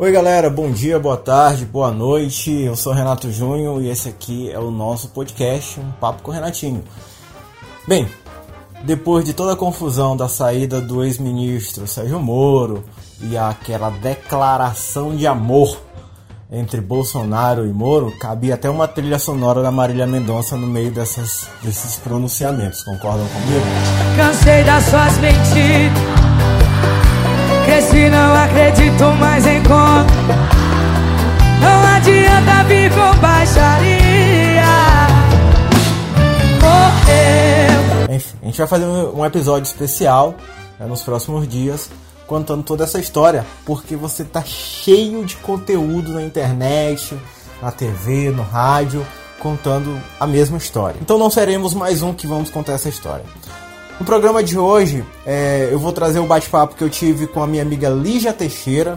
Oi galera, bom dia, boa tarde, boa noite. Eu sou Renato Júnior e esse aqui é o nosso podcast, um papo com o Renatinho. Bem, depois de toda a confusão da saída do ex-ministro Sérgio Moro e aquela declaração de amor entre Bolsonaro e Moro, cabia até uma trilha sonora da Marília Mendonça no meio dessas, desses pronunciamentos. Concordam comigo? Cansei das suas mentiras Cresci, não acredito mais em conta. Não adianta vir com baixaria. Morreu. Enfim, a gente vai fazer um episódio especial né, nos próximos dias contando toda essa história, porque você tá cheio de conteúdo na internet, na TV, no rádio, contando a mesma história. Então não seremos mais um que vamos contar essa história. No programa de hoje, é, eu vou trazer o bate-papo que eu tive com a minha amiga Lígia Teixeira.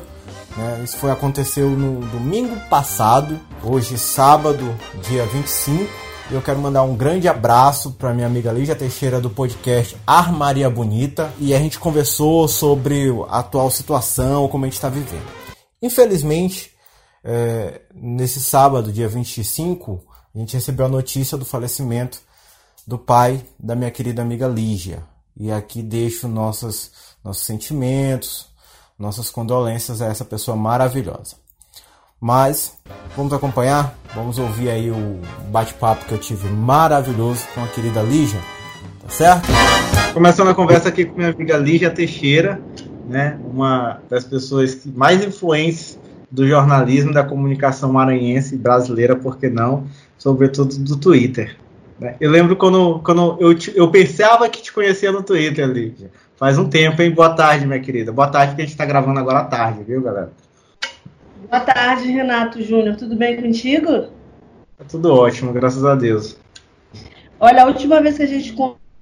Né? Isso foi aconteceu no domingo passado, hoje sábado, dia 25. Eu quero mandar um grande abraço para minha amiga Lígia Teixeira do podcast Armaria Bonita e a gente conversou sobre a atual situação, como a gente está vivendo. Infelizmente, é, nesse sábado, dia 25, a gente recebeu a notícia do falecimento do pai da minha querida amiga Lígia. E aqui deixo nossos, nossos sentimentos, nossas condolências a essa pessoa maravilhosa. Mas vamos acompanhar, vamos ouvir aí o bate-papo que eu tive maravilhoso com a querida Lígia, tá certo? Começando a conversa aqui com minha amiga Lígia Teixeira, né, uma das pessoas mais influentes do jornalismo da comunicação maranhense brasileira, por que não, sobretudo do Twitter. Né? Eu lembro quando, quando eu, te, eu pensava que te conhecia no Twitter, Lídia. Faz um tempo, hein? Boa tarde, minha querida. Boa tarde, que a gente está gravando agora à tarde, viu, galera? Boa tarde, Renato Júnior. Tudo bem contigo? Tá tudo ótimo, graças a Deus. Olha, a última vez que a gente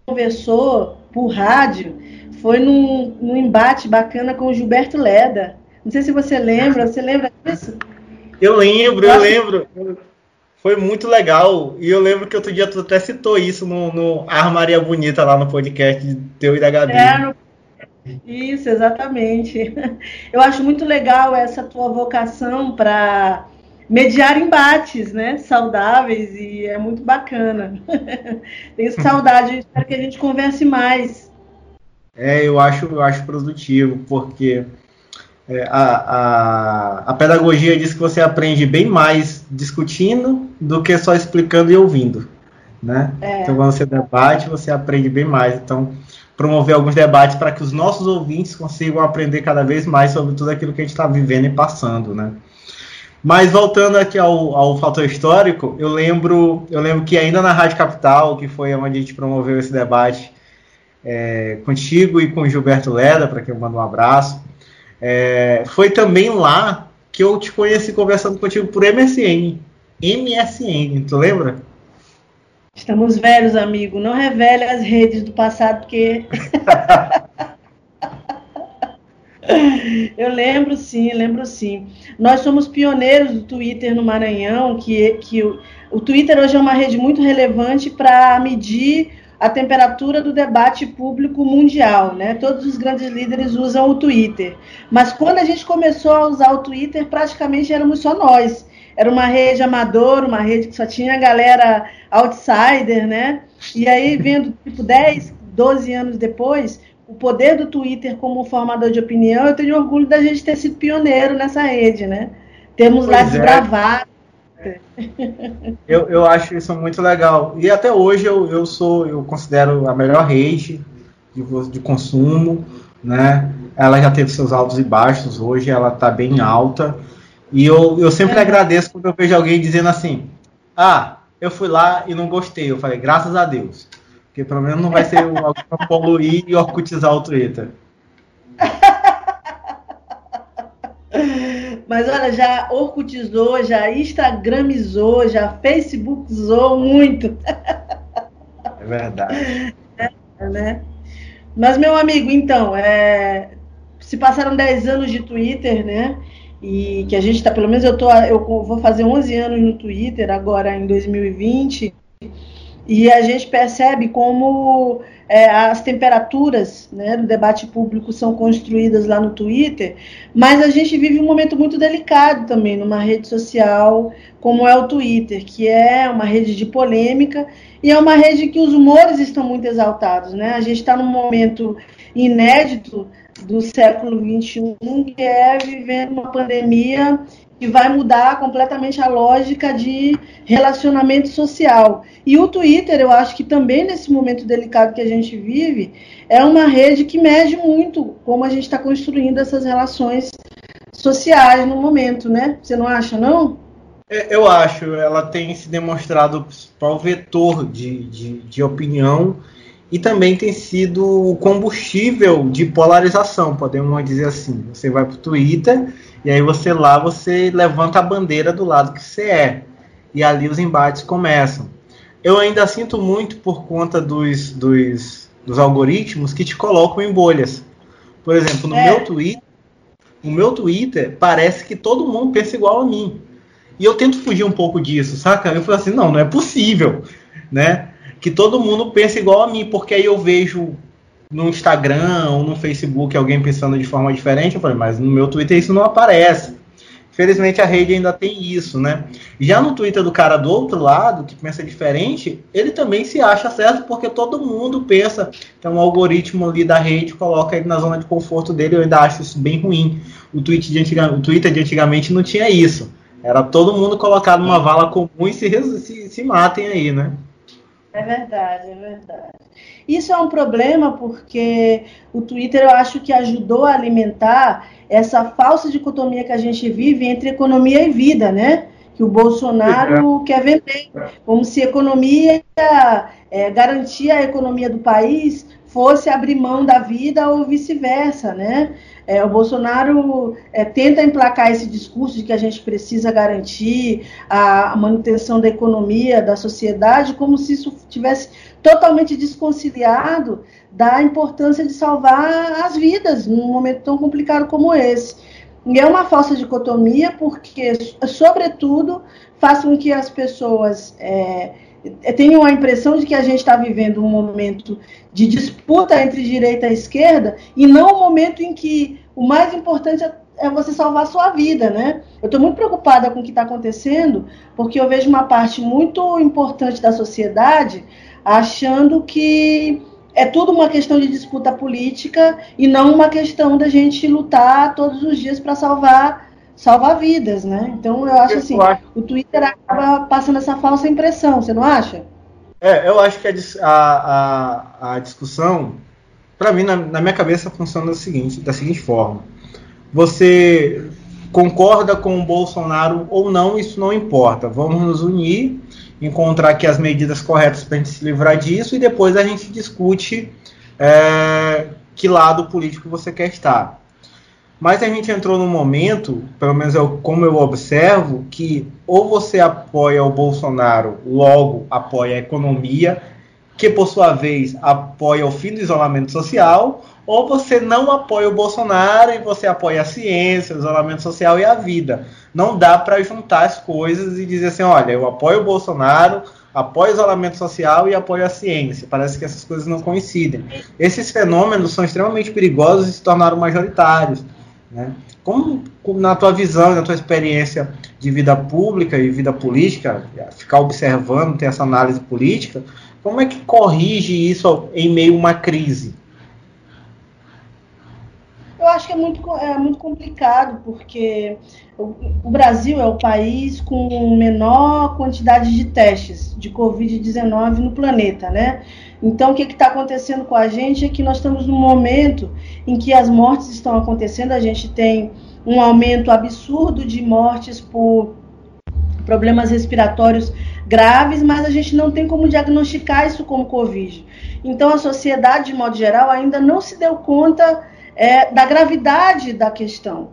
conversou por rádio foi num, num embate bacana com o Gilberto Leda. Não sei se você lembra. Você lembra disso? Eu lembro, eu lembro. Foi muito legal. E eu lembro que outro dia tu até citou isso no, no Armaria Bonita lá no podcast de teu e da Gabi. É, no... Isso, exatamente. Eu acho muito legal essa tua vocação para mediar embates, né? Saudáveis e é muito bacana. Tenho saudade, espero que a gente converse mais. É, eu acho, eu acho produtivo, porque é, a, a, a pedagogia diz que você aprende bem mais discutindo do que só explicando e ouvindo. Né? É. Então, quando você debate, você aprende bem mais. Então, promover alguns debates para que os nossos ouvintes consigam aprender cada vez mais sobre tudo aquilo que a gente está vivendo e passando. Né? Mas voltando aqui ao, ao fator histórico, eu lembro, eu lembro que ainda na Rádio Capital, que foi onde a gente promoveu esse debate é, contigo e com Gilberto Leda, para quem eu mando um abraço, é, foi também lá que eu te conheci conversando contigo por MSN. MSN, tu lembra? Estamos velhos, amigo. Não revele as redes do passado, porque. eu lembro sim, lembro sim. Nós somos pioneiros do Twitter no Maranhão, que, que o, o Twitter hoje é uma rede muito relevante para medir a temperatura do debate público mundial, né? Todos os grandes líderes usam o Twitter. Mas quando a gente começou a usar o Twitter, praticamente éramos só nós. Era uma rede amadora, uma rede que só tinha galera outsider, né? E aí, vendo, tipo, 10, 12 anos depois, o poder do Twitter como formador de opinião, eu tenho orgulho da gente ter sido pioneiro nessa rede, né? Temos pois lá desbravado eu, eu acho isso muito legal. E até hoje eu, eu sou, eu considero a melhor rede de, de consumo, né? Ela já teve seus altos e baixos, hoje ela está bem alta. E eu, eu sempre é. agradeço quando eu vejo alguém dizendo assim: Ah, eu fui lá e não gostei. Eu falei, graças a Deus. Porque pelo menos não vai ser alguém para poluir e orcutizar o Twitter. Mas olha, já orcutizou, já instagramizou, já facebookizou muito. É verdade. É, né? Mas, meu amigo, então, é, se passaram 10 anos de Twitter, né? E que a gente está, pelo menos eu, tô, eu vou fazer 11 anos no Twitter agora em 2020, e a gente percebe como é, as temperaturas né, do debate público são construídas lá no Twitter, mas a gente vive um momento muito delicado também numa rede social como é o Twitter, que é uma rede de polêmica e é uma rede que os humores estão muito exaltados. Né? A gente está num momento inédito do século XXI, que é vivendo uma pandemia que vai mudar completamente a lógica de relacionamento social. E o Twitter, eu acho que também nesse momento delicado que a gente vive, é uma rede que mede muito como a gente está construindo essas relações sociais no momento, né? Você não acha, não? É, eu acho, ela tem se demonstrado principal vetor de, de, de opinião e também tem sido o combustível de polarização, podemos dizer assim. Você vai para o Twitter e aí você lá você levanta a bandeira do lado que você é. E ali os embates começam. Eu ainda sinto muito por conta dos, dos, dos algoritmos que te colocam em bolhas. Por exemplo, no é. meu Twitter, o meu Twitter parece que todo mundo pensa igual a mim. E eu tento fugir um pouco disso, saca? Eu falo assim, não, não é possível, né? Que todo mundo pense igual a mim, porque aí eu vejo no Instagram ou no Facebook alguém pensando de forma diferente, eu falei, mas no meu Twitter isso não aparece. Felizmente a rede ainda tem isso, né? Já no Twitter do cara do outro lado, que pensa diferente, ele também se acha certo porque todo mundo pensa que é um algoritmo ali da rede coloca ele na zona de conforto dele. Eu ainda acho isso bem ruim. O, tweet de antiga, o Twitter de antigamente não tinha isso. Era todo mundo colocado numa vala comum e se, se, se matem aí, né? É verdade, é verdade. Isso é um problema porque o Twitter eu acho que ajudou a alimentar essa falsa dicotomia que a gente vive entre economia e vida, né? Que o Bolsonaro é. quer vender, como se economia é, garantir a economia do país fosse abrir mão da vida ou vice-versa, né? É, o Bolsonaro é, tenta emplacar esse discurso de que a gente precisa garantir a, manutenção da economia, da sociedade, como se isso tivesse totalmente desconciliado da importância de salvar as vidas num momento tão complicado como esse. E é uma falsa dicotomia, porque, sobretudo, faz com que as pessoas é, tenham a impressão de que a gente está vivendo um momento de disputa entre direita e esquerda, e não um momento em que o mais importante é, é você salvar a sua vida, né? Eu estou muito preocupada com o que está acontecendo, porque eu vejo uma parte muito importante da sociedade achando que é tudo uma questão de disputa política e não uma questão da gente lutar todos os dias para salvar salvar vidas, né? Então eu acho assim, o Twitter acaba passando essa falsa impressão, você não acha? É, eu acho que a, a, a discussão, para mim, na, na, minha cabeça, funciona da seguinte, da seguinte forma. Você concorda com o Bolsonaro ou não, isso não importa. Vamos nos unir encontrar aqui as medidas corretas para a gente se livrar disso e depois a gente discute é, que lado político você quer estar. Mas a gente entrou num momento, pelo menos eu, como eu observo, que ou você apoia o Bolsonaro, logo apoia a economia, que por sua vez apoia o fim do isolamento social, ou você não apoia o Bolsonaro e você apoia a ciência, o isolamento social e a vida. Não dá para juntar as coisas e dizer assim, olha, eu apoio o Bolsonaro, apoio o isolamento social e apoio a ciência. Parece que essas coisas não coincidem. Esses fenômenos são extremamente perigosos e se tornaram majoritários. Né? Como, na tua visão, na tua experiência de vida pública e vida política, ficar observando, ter essa análise política, como é que corrige isso em meio a uma crise? Eu acho que é muito, é muito complicado, porque o Brasil é o país com menor quantidade de testes de Covid-19 no planeta, né? Então, o que está acontecendo com a gente é que nós estamos num momento em que as mortes estão acontecendo, a gente tem um aumento absurdo de mortes por problemas respiratórios graves, mas a gente não tem como diagnosticar isso como Covid. Então, a sociedade, de modo geral, ainda não se deu conta é, da gravidade da questão,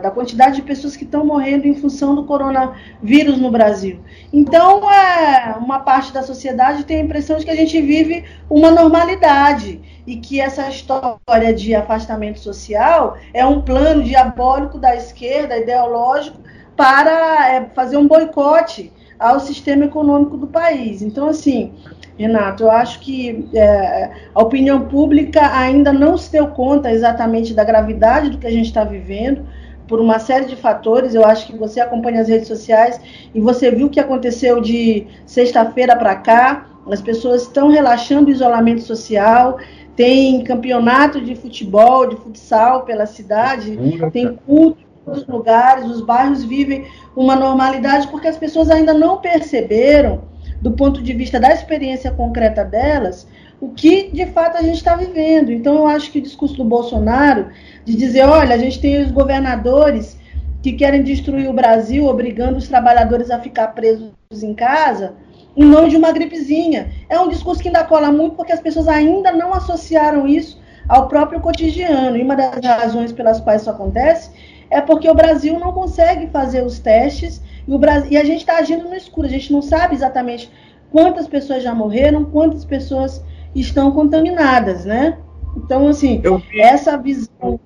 da quantidade de pessoas que estão morrendo em função do coronavírus no Brasil. Então, é, uma parte da sociedade tem a impressão de que a gente vive uma normalidade e que essa história de afastamento social é um plano diabólico da esquerda, ideológico, para é, fazer um boicote ao sistema econômico do país. Então, assim, Renato, eu acho que é, a opinião pública ainda não se deu conta exatamente da gravidade do que a gente está vivendo, por uma série de fatores. Eu acho que você acompanha as redes sociais e você viu o que aconteceu de sexta-feira para cá. As pessoas estão relaxando o isolamento social, tem campeonato de futebol, de futsal pela cidade, tem culto em todos os lugares, os bairros vivem uma normalidade porque as pessoas ainda não perceberam do ponto de vista da experiência concreta delas, o que de fato a gente está vivendo. Então, eu acho que o discurso do Bolsonaro, de dizer: olha, a gente tem os governadores que querem destruir o Brasil, obrigando os trabalhadores a ficar presos em casa, em nome de uma gripezinha. É um discurso que ainda cola muito porque as pessoas ainda não associaram isso ao próprio cotidiano. E uma das razões pelas quais isso acontece é porque o Brasil não consegue fazer os testes e, o Brasil, e a gente está agindo no escuro, a gente não sabe exatamente quantas pessoas já morreram, quantas pessoas estão contaminadas, né? Então, assim, vi... essa visão.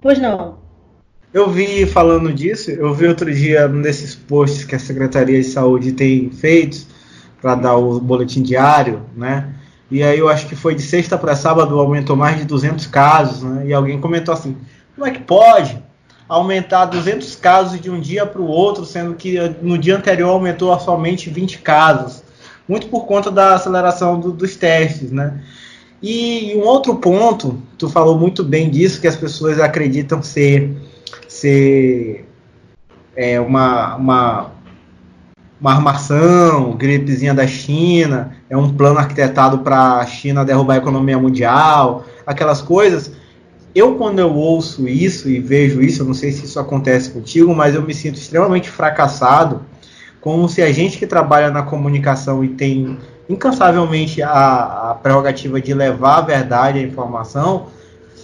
Pois não. Eu vi falando disso, eu vi outro dia nesses posts que a Secretaria de Saúde tem feito para dar o boletim diário, né? E aí eu acho que foi de sexta para sábado aumentou mais de 200 casos, né? E alguém comentou assim: como é que pode? aumentar 200 casos de um dia para o outro, sendo que no dia anterior aumentou somente 20 casos, muito por conta da aceleração do, dos testes, né? E um outro ponto, tu falou muito bem disso, que as pessoas acreditam ser, ser é, uma, uma, uma armação, gripezinha da China, é um plano arquitetado para a China derrubar a economia mundial, aquelas coisas eu, quando eu ouço isso e vejo isso, eu não sei se isso acontece contigo, mas eu me sinto extremamente fracassado, como se a gente que trabalha na comunicação e tem incansavelmente a, a prerrogativa de levar a verdade, a informação,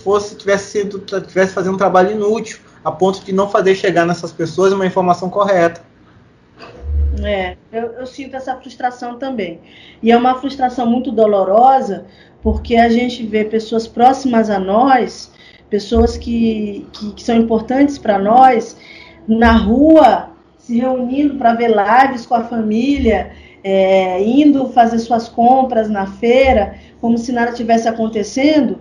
fosse tivesse sido tivesse fazendo um trabalho inútil, a ponto de não fazer chegar nessas pessoas uma informação correta. É, eu, eu sinto essa frustração também. E é uma frustração muito dolorosa, porque a gente vê pessoas próximas a nós pessoas que, que, que são importantes para nós, na rua, se reunindo para ver lives com a família, é, indo fazer suas compras na feira, como se nada tivesse acontecendo.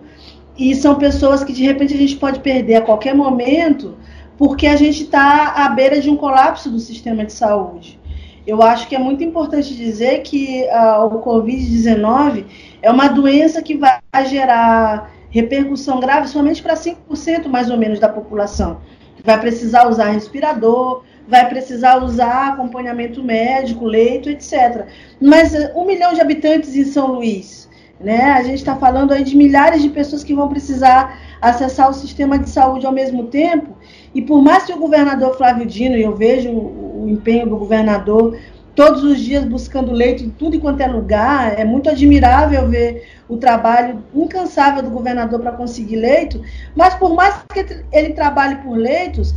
E são pessoas que de repente a gente pode perder a qualquer momento, porque a gente está à beira de um colapso do sistema de saúde. Eu acho que é muito importante dizer que uh, o Covid-19 é uma doença que vai gerar repercussão grave somente para 5% mais ou menos da população. Vai precisar usar respirador, vai precisar usar acompanhamento médico, leito, etc. Mas eh, um milhão de habitantes em São Luís, né? A gente está falando aí de milhares de pessoas que vão precisar acessar o sistema de saúde ao mesmo tempo. E por mais que o governador Flávio Dino, e eu vejo o, empenho do governador todos os dias buscando leito em tudo e quanto é lugar. É muito admirável ver o trabalho incansável do governador para conseguir leito, mas por mais que ele trabalhe por leitos,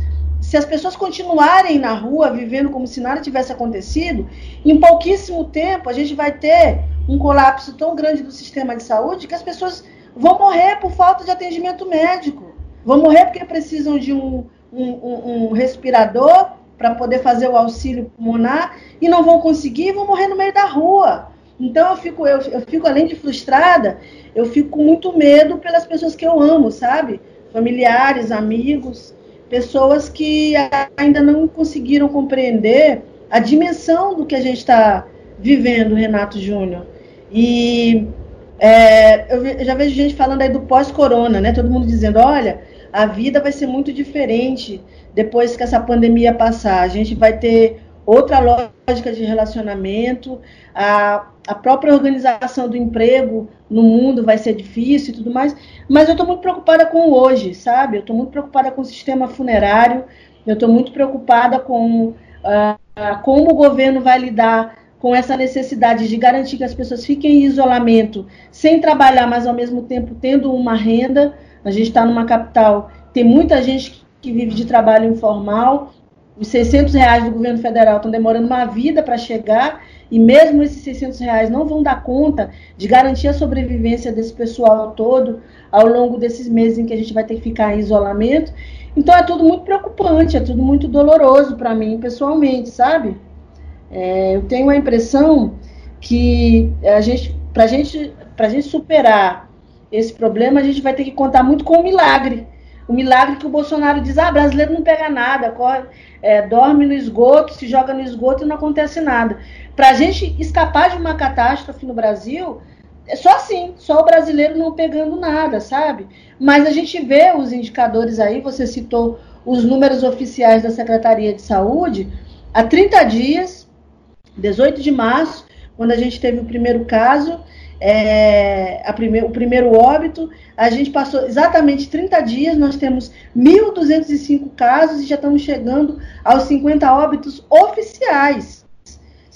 se as pessoas continuarem na rua vivendo como se nada tivesse acontecido, em pouquíssimo tempo a gente vai ter um colapso tão grande do sistema de saúde que as pessoas vão morrer por falta de atendimento médico, vão morrer porque precisam de um, um, um, respirador para poder fazer o auxílio pulmonar e não vão conseguir e vão morrer no meio da rua. Então eu fico, eu, eu fico além de frustrada, eu fico com muito medo pelas pessoas que eu amo, sabe? Familiares, amigos, pessoas que ainda não conseguiram compreender a dimensão do que a gente está vivendo, Renato Júnior. E é, eu já vejo gente falando aí do pós-corona, né? Todo mundo dizendo, olha, a vida vai ser muito diferente depois que essa pandemia passar. A gente vai ter outra lógica de relacionamento, a, a própria organização do emprego no mundo vai ser difícil e tudo mais, mas eu estou muito preocupada com hoje, sabe? Eu estou muito preocupada com o sistema funerário, eu estou muito preocupada com uh, como o governo vai lidar com essa necessidade de garantir que as pessoas fiquem em isolamento, sem trabalhar, mas ao mesmo tempo tendo uma renda. A gente está numa capital, tem muita gente que vive de trabalho informal. Os 600 reais do governo federal estão demorando uma vida para chegar e mesmo esses 600 reais não vão dar conta de garantir a sobrevivência desse pessoal todo ao longo desses meses em que a gente vai ter que ficar em isolamento. Então é tudo muito preocupante, é tudo muito doloroso para mim pessoalmente, sabe? É, eu tenho a impressão que a gente, para gente, a gente superar esse problema, a gente vai ter que contar muito com o milagre. O milagre que o Bolsonaro diz: ah, brasileiro não pega nada, corre, é, dorme no esgoto, se joga no esgoto e não acontece nada. Para a gente escapar de uma catástrofe no Brasil, é só assim, só o brasileiro não pegando nada, sabe? Mas a gente vê os indicadores aí, você citou os números oficiais da Secretaria de Saúde, há 30 dias, 18 de março, quando a gente teve o primeiro caso, é, prime o primeiro óbito, a gente passou exatamente 30 dias, nós temos 1.205 casos e já estamos chegando aos 50 óbitos oficiais,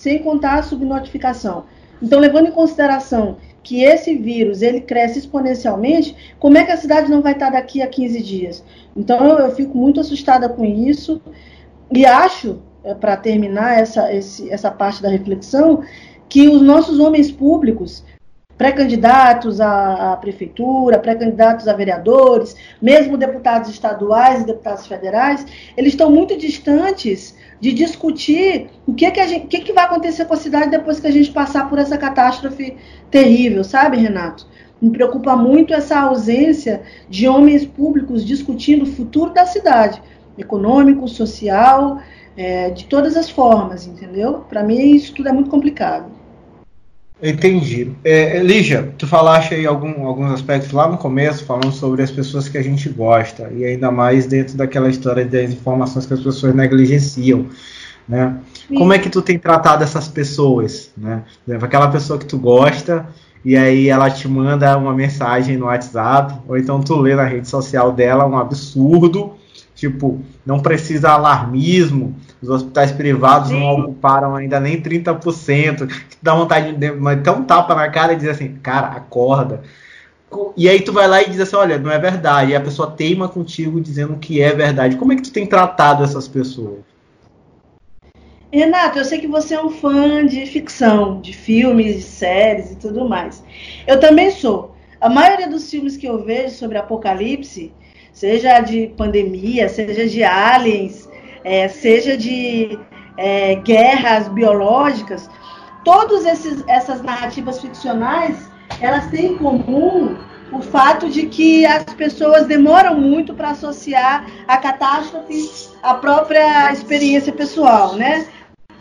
sem contar a subnotificação. Então, levando em consideração que esse vírus ele cresce exponencialmente, como é que a cidade não vai estar daqui a 15 dias? Então, eu, eu fico muito assustada com isso e acho, é, para terminar essa, esse, essa parte da reflexão, que os nossos homens públicos pré-candidatos à, à, prefeitura, pré-candidatos a vereadores, mesmo deputados estaduais e deputados federais, eles estão muito distantes de discutir o que, que, a gente, o que, que vai acontecer com a cidade depois que a gente passar por essa catástrofe terrível, sabe, Renato? Me preocupa muito essa ausência de homens públicos discutindo o futuro da cidade, econômico, social, é, de todas as formas, entendeu? Para mim, isso tudo é muito complicado. Entendi. É, Lígia, tu falaste aí algum, alguns aspectos lá no começo, falando sobre as pessoas que a gente gosta, e ainda mais dentro daquela história das informações que as pessoas negligenciam. Né? Como é que tu tem tratado essas pessoas? Né? Aquela pessoa que tu gosta, e aí ela te manda uma mensagem no WhatsApp, ou então tu lê na rede social dela um absurdo, tipo, não precisa alarmismo, os hospitais privados Sim. não ocuparam ainda nem 30%, dá vontade de ter um tapa na cara e dizer assim, cara, acorda. E aí tu vai lá e diz assim, olha, não é verdade. E a pessoa teima contigo dizendo que é verdade. Como é que tu tem tratado essas pessoas? Renato, eu sei que você é um fã de ficção, de filmes, de séries e tudo mais. Eu também sou. A maioria dos filmes que eu vejo sobre apocalipse, seja de pandemia, seja de aliens, é, seja de é, guerras biológicas, todas essas narrativas ficcionais, elas têm em comum o fato de que as pessoas demoram muito para associar a catástrofe à própria experiência pessoal, né?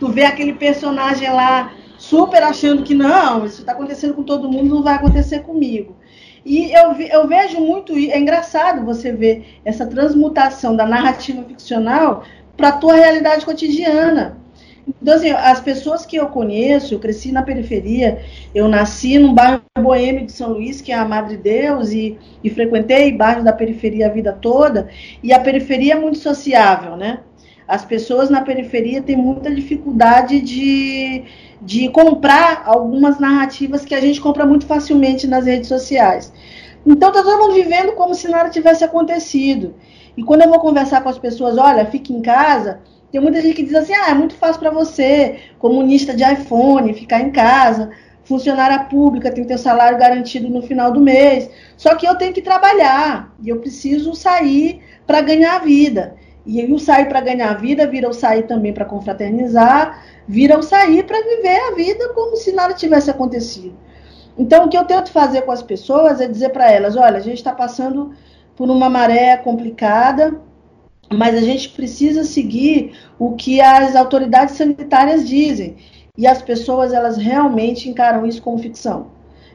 Tu vê aquele personagem lá super achando que não, isso está acontecendo com todo mundo, não vai acontecer comigo. E eu, eu vejo muito, é engraçado você ver essa transmutação da narrativa ficcional para a tua realidade cotidiana. Então, assim, as pessoas que eu conheço, eu cresci na periferia, eu nasci num bairro boêmio de São Luís, que é a Madre Deus, e, e frequentei bairros da periferia a vida toda, e a periferia é muito sociável, né? As pessoas na periferia têm muita dificuldade de, de comprar algumas narrativas que a gente compra muito facilmente nas redes sociais. Então, está todo mundo vivendo como se nada tivesse acontecido. E quando eu vou conversar com as pessoas, olha, fique em casa, tem muita gente que diz assim: ah, é muito fácil para você, comunista de iPhone, ficar em casa, funcionária pública, tem que ter salário garantido no final do mês. Só que eu tenho que trabalhar e eu preciso sair para ganhar a vida. E o sair para ganhar a vida vira o sair também para confraternizar, vira o sair para viver a vida como se nada tivesse acontecido. Então, o que eu tento fazer com as pessoas é dizer para elas: olha, a gente está passando por uma maré complicada, mas a gente precisa seguir o que as autoridades sanitárias dizem. E as pessoas, elas realmente encaram isso como ficção.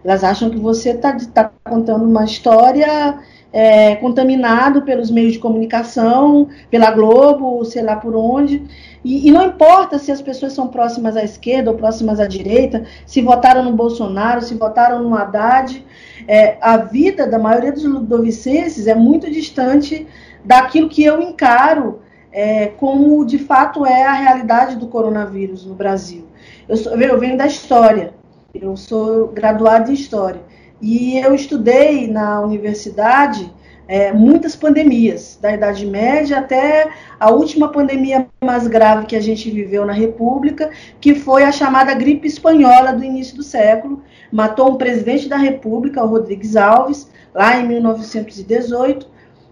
Elas acham que você está tá contando uma história é, contaminado pelos meios de comunicação, pela Globo, sei lá por onde. E, e, não importa se as pessoas são próximas à esquerda ou próximas à direita, se votaram no Bolsonaro, se votaram no Haddad. É, a vida da maioria dos ludovicenses é muito distante daquilo que eu encaro é, como de fato é a realidade do coronavírus no Brasil. Eu, sou, eu venho da história, eu sou graduada em história. E eu estudei na universidade é, muitas pandemias, da Idade Média até a última pandemia mais grave que a gente viveu na República, que foi a chamada gripe espanhola do início do século. Matou um presidente da República, o Rodrigues Alves, lá em 1918.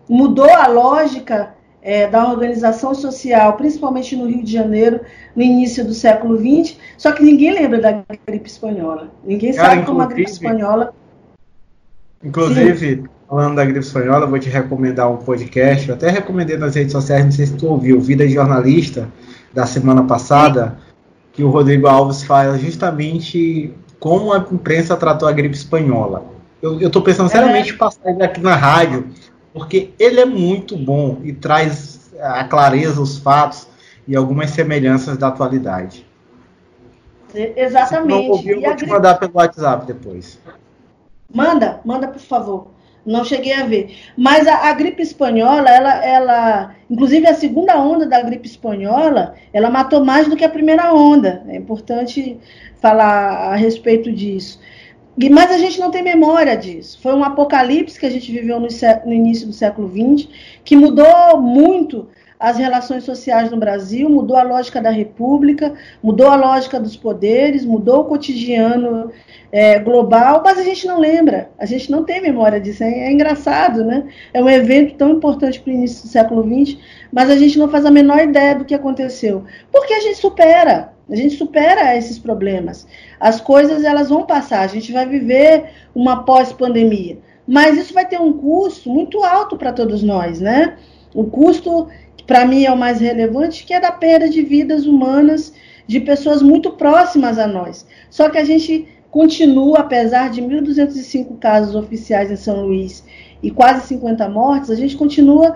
Mudou a lógica é, da organização social, principalmente no Rio de Janeiro, no início do século XX, só que ninguém lembra da gripe espanhola. Ninguém Cara, sabe como a gripe espanhola. Inclusive, Sim. falando da gripe espanhola, vou te recomendar um podcast. Eu até recomendei nas redes sociais, não sei se tu ouviu, Vida de Jornalista, da semana passada, Sim. que o Rodrigo Alves fala justamente como a imprensa tratou a gripe espanhola. Eu estou pensando seriamente em passar ele aqui na rádio, porque ele é muito bom e traz a clareza, os fatos e algumas semelhanças da atualidade. Exatamente. Se não ouviu, eu vou te gripe... mandar pelo WhatsApp depois. Manda, manda por favor. Não cheguei a ver. Mas a, a, gripe espanhola, ela, ela, inclusive a segunda onda da gripe espanhola, ela matou mais do que a primeira onda. É importante falar a respeito disso. Mas a gente não tem memória disso. Foi um apocalipse que a gente viveu no, no início do século XX, que mudou muito as relações sociais no Brasil, mudou a lógica da república, mudou a lógica dos poderes, mudou o cotidiano é, global, mas a gente não lembra, a gente não tem memória disso. É, é engraçado, né? É um evento tão importante para o início do século XX, mas a gente não faz a menor ideia do que aconteceu. Porque a gente supera, a gente supera esses problemas. As coisas elas vão passar, a gente vai viver uma pós-pandemia. Mas isso vai ter um custo muito alto para todos nós, né? O custo para mim é o mais relevante, que é da perda de vidas humanas de pessoas muito próximas a nós. Só que a gente continua, apesar de 1.205 casos oficiais em São Luís e quase 50 mortes, a gente continua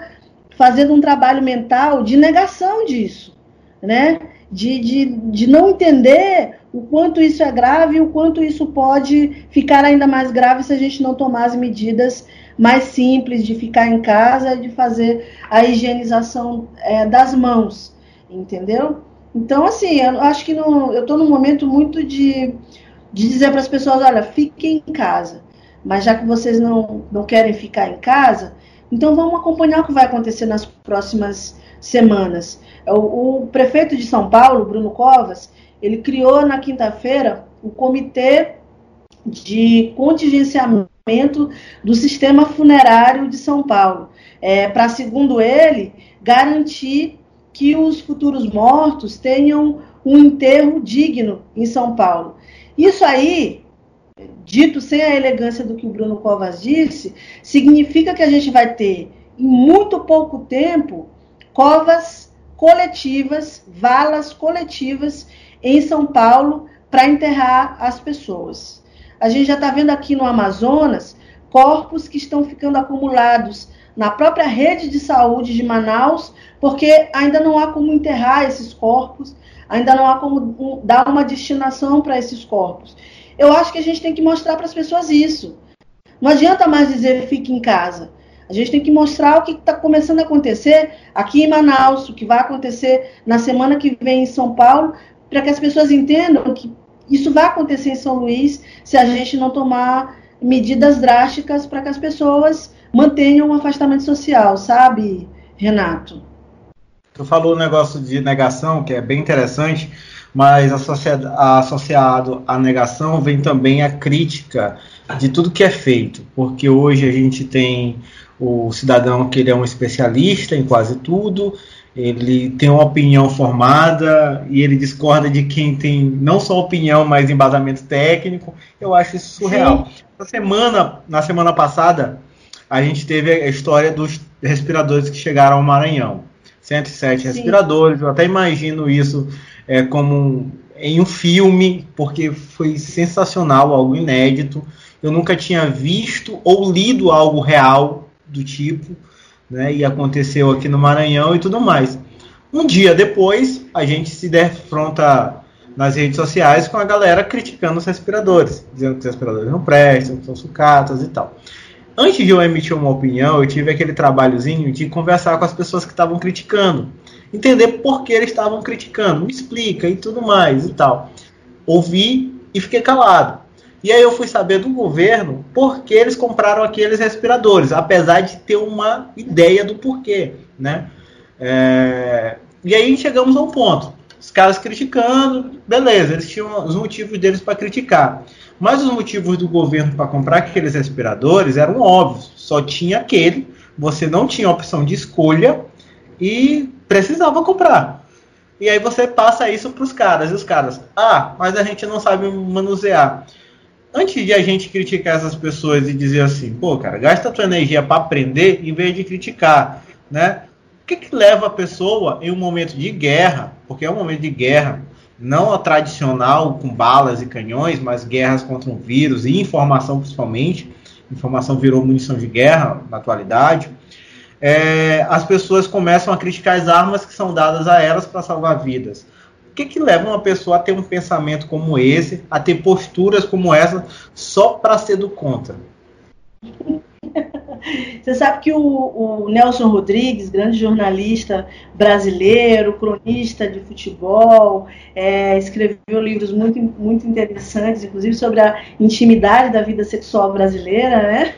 fazendo um trabalho mental de negação disso, né? De, de, de não entender o quanto isso é grave e o quanto isso pode ficar ainda mais grave se a gente não tomar as medidas mais simples de ficar em casa, de fazer a higienização é, das mãos, entendeu? Então, assim, eu acho que eu estou num momento muito de, de dizer para as pessoas, olha, fiquem em casa. Mas já que vocês não, não querem ficar em casa, então vamos acompanhar o que vai acontecer nas próximas semanas. O, o prefeito de São Paulo, Bruno Covas, ele criou na quinta-feira o comitê de contingenciamento do sistema funerário de São Paulo, é, para, segundo ele, garantir que os futuros mortos tenham um enterro digno em São Paulo. Isso aí, dito sem a elegância do que o Bruno Covas disse, significa que a gente vai ter, em muito pouco tempo, covas coletivas, valas coletivas em São Paulo para enterrar as pessoas. A gente já está vendo aqui no Amazonas corpos que estão ficando acumulados na própria rede de saúde de Manaus, porque ainda não há como enterrar esses corpos, ainda não há como dar uma destinação para esses corpos. Eu acho que a gente tem que mostrar para as pessoas isso. Não adianta mais dizer fique em casa. A gente tem que mostrar o que está começando a acontecer aqui em Manaus, o que vai acontecer na semana que vem em São Paulo, para que as pessoas entendam que isso vai acontecer em São Luís se a gente não tomar medidas drásticas para que as pessoas mantenham um afastamento social, sabe, Renato? Tu falou o negócio de negação, que é bem interessante, mas associado à negação vem também a crítica de tudo que é feito, porque hoje a gente tem o cidadão que ele é um especialista em quase tudo, ele tem uma opinião formada e ele discorda de quem tem não só opinião, mas embasamento técnico. Eu acho isso surreal. Na semana, na semana passada, a gente teve a história dos respiradores que chegaram ao Maranhão. 107 Sim. respiradores, eu até imagino isso é, como um, em um filme, porque foi sensacional, algo inédito. Eu nunca tinha visto ou lido algo real do tipo né? E aconteceu aqui no Maranhão e tudo mais. Um dia depois, a gente se defronta nas redes sociais com a galera criticando os respiradores, dizendo que os respiradores não prestam, que são sucatas e tal. Antes de eu emitir uma opinião, eu tive aquele trabalhozinho de conversar com as pessoas que estavam criticando, entender por que eles estavam criticando, me explica e tudo mais e tal. Ouvi e fiquei calado. E aí eu fui saber do governo por que eles compraram aqueles respiradores, apesar de ter uma ideia do porquê, né? É... E aí chegamos a um ponto. Os caras criticando, beleza, eles tinham os motivos deles para criticar. Mas os motivos do governo para comprar aqueles respiradores eram óbvios. Só tinha aquele, você não tinha opção de escolha e precisava comprar. E aí você passa isso para os caras, e os caras, ah, mas a gente não sabe manusear. Antes de a gente criticar essas pessoas e dizer assim, pô, cara, gasta tua energia para aprender em vez de criticar, né? O que, que leva a pessoa em um momento de guerra, porque é um momento de guerra, não a tradicional com balas e canhões, mas guerras contra um vírus e informação principalmente. Informação virou munição de guerra na atualidade. É, as pessoas começam a criticar as armas que são dadas a elas para salvar vidas. O que, que leva uma pessoa a ter um pensamento como esse, a ter posturas como essa, só para ser do contra? Você sabe que o, o, Nelson Rodrigues, grande jornalista brasileiro, cronista de futebol, é, escreveu livros muito, muito interessantes, inclusive sobre a intimidade da vida sexual brasileira, né?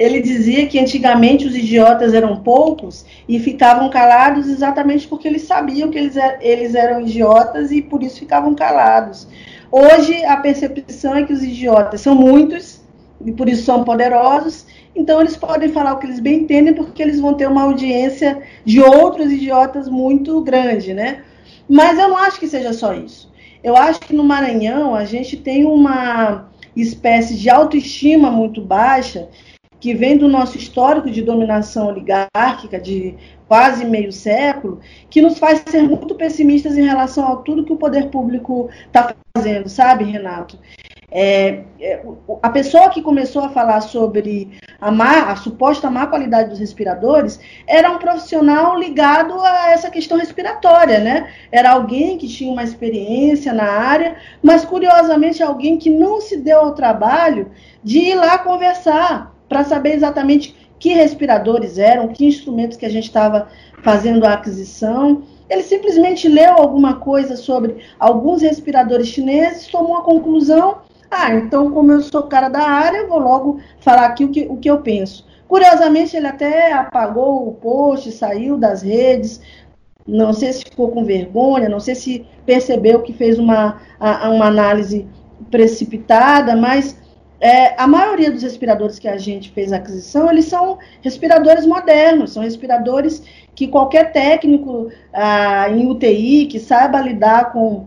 Ele dizia que antigamente os idiotas eram poucos e ficavam calados exatamente porque eles sabiam que eles, er, eles eram idiotas e por isso ficavam calados. Hoje a percepção é que os idiotas são muitos e por isso são poderosos então eles podem falar o que eles bem entendem, porque eles vão ter uma audiência de outros idiotas muito grande, né? Mas eu não acho que seja só isso. Eu acho que no Maranhão a gente tem uma espécie de autoestima muito baixa que vem do nosso histórico de dominação oligárquica de quase meio século, que nos faz ser muito pessimistas em relação a tudo que o poder público está fazendo, sabe, Renato? É, é, a pessoa que começou a falar sobre a, má, a suposta má qualidade dos respiradores era um profissional ligado a essa questão respiratória, né? Era alguém que tinha uma experiência na área, mas curiosamente alguém que não se deu ao trabalho de ir lá conversar para saber exatamente que respiradores eram, que instrumentos que a gente estava fazendo a aquisição. Ele simplesmente leu alguma coisa sobre alguns respiradores chineses, tomou a conclusão ah, então, como eu sou cara da área, eu vou logo falar aqui o que, o que eu penso. Curiosamente, ele até apagou o post, saiu das redes. Não sei se ficou com vergonha, não sei se percebeu que fez uma, uma análise precipitada, mas é, a maioria dos respiradores que a gente fez a aquisição, eles são respiradores modernos, são respiradores que qualquer técnico ah, em UTI que saiba lidar com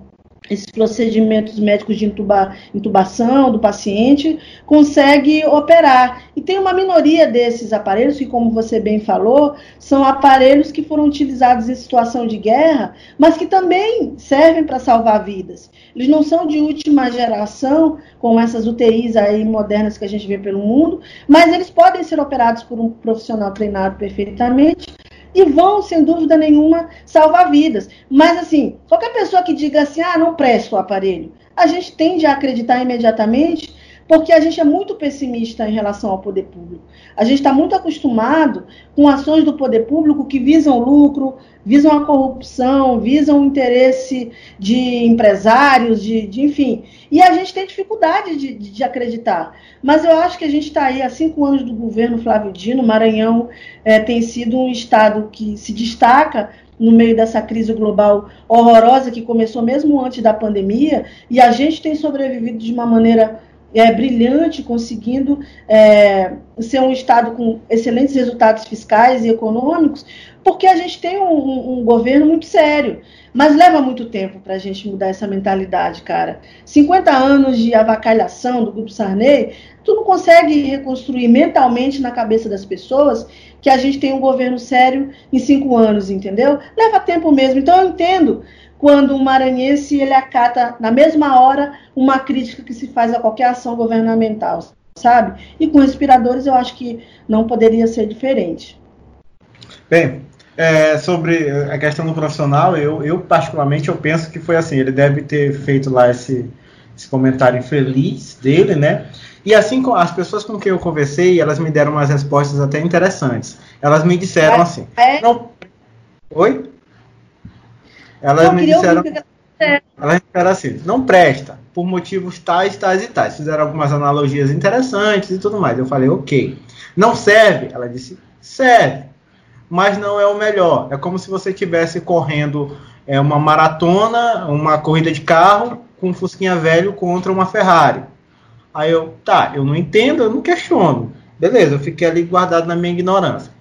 esses procedimentos médicos de intuba, intubação do paciente, consegue operar. E tem uma minoria desses aparelhos, que, como você bem falou, são aparelhos que foram utilizados em situação de guerra, mas que também servem para salvar vidas. Eles não são de última geração, como essas UTIs aí modernas que a gente vê pelo mundo, mas eles podem ser operados por um profissional treinado perfeitamente e vão, sem dúvida nenhuma, salvar vidas. Mas, assim, qualquer pessoa que diga assim, ah, não presta o aparelho, a gente tende a acreditar imediatamente porque a gente é muito pessimista em relação ao poder público. A gente está muito acostumado com ações do poder público que visam lucro, visam a corrupção, visam o interesse de empresários, de, de enfim. E a gente tem dificuldade de, de, de acreditar. Mas eu acho que a gente está aí há cinco anos do governo Flávio Dino. Maranhão é, tem sido um estado que se destaca no meio dessa crise global horrorosa que começou mesmo antes da pandemia, e a gente tem sobrevivido de uma maneira é, brilhante, conseguindo é, ser um Estado com excelentes resultados fiscais e econômicos, porque a gente tem um, um governo muito sério. Mas leva muito tempo para a gente mudar essa mentalidade, cara. 50 anos de avacalhação do Grupo Sarney, tu não consegue reconstruir mentalmente na cabeça das pessoas que a gente tem um governo sério em cinco anos, entendeu? Leva tempo mesmo. Então eu entendo quando um maranhense ele acata na mesma hora uma crítica que se faz a qualquer ação governamental, sabe? E com respiradores eu acho que não poderia ser diferente. Bem, é, sobre a questão do profissional, eu, eu, particularmente eu penso que foi assim, ele deve ter feito lá esse, esse comentário infeliz dele, né? E assim, as pessoas com quem eu conversei, elas me deram umas respostas até interessantes. Elas me disseram é, assim. É? Não... Oi? Elas não, me disseram. Elas disseram assim: não presta, por motivos tais, tais e tais. Fizeram algumas analogias interessantes e tudo mais. Eu falei, ok. Não serve? Ela disse, serve, mas não é o melhor. É como se você estivesse correndo é, uma maratona, uma corrida de carro com um Fusquinha velho contra uma Ferrari. Aí eu, tá, eu não entendo, eu não questiono. Beleza, eu fiquei ali guardado na minha ignorância.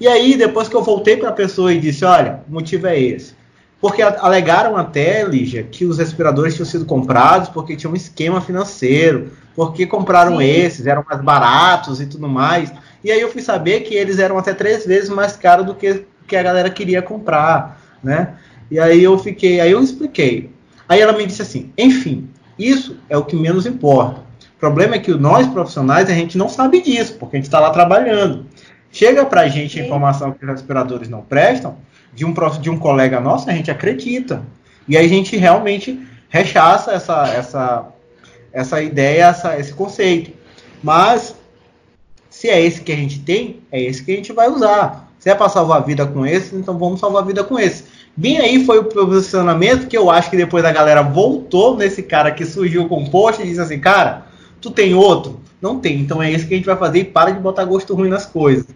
E aí, depois que eu voltei para a pessoa e disse, olha, o motivo é esse. Porque alegaram até, Lígia, que os respiradores tinham sido comprados porque tinha um esquema financeiro, porque compraram Sim. esses, eram mais baratos e tudo mais. E aí eu fui saber que eles eram até três vezes mais caros do que, que a galera queria comprar, né? E aí eu fiquei, aí eu expliquei. Aí ela me disse assim, enfim, isso é o que menos importa. O problema é que nós profissionais a gente não sabe disso, porque a gente está lá trabalhando. Chega para a gente a informação que os respiradores não prestam, de um, de um colega nosso, a gente acredita. E aí a gente realmente rechaça essa, essa, essa ideia, essa, esse conceito. Mas, se é esse que a gente tem, é esse que a gente vai usar. Se é para salvar a vida com esse, então vamos salvar a vida com esse. Bem aí foi o posicionamento que eu acho que depois a galera voltou nesse cara que surgiu com o post e disse assim, cara, tu tem outro? Não tem, então é esse que a gente vai fazer e para de botar gosto ruim nas coisas.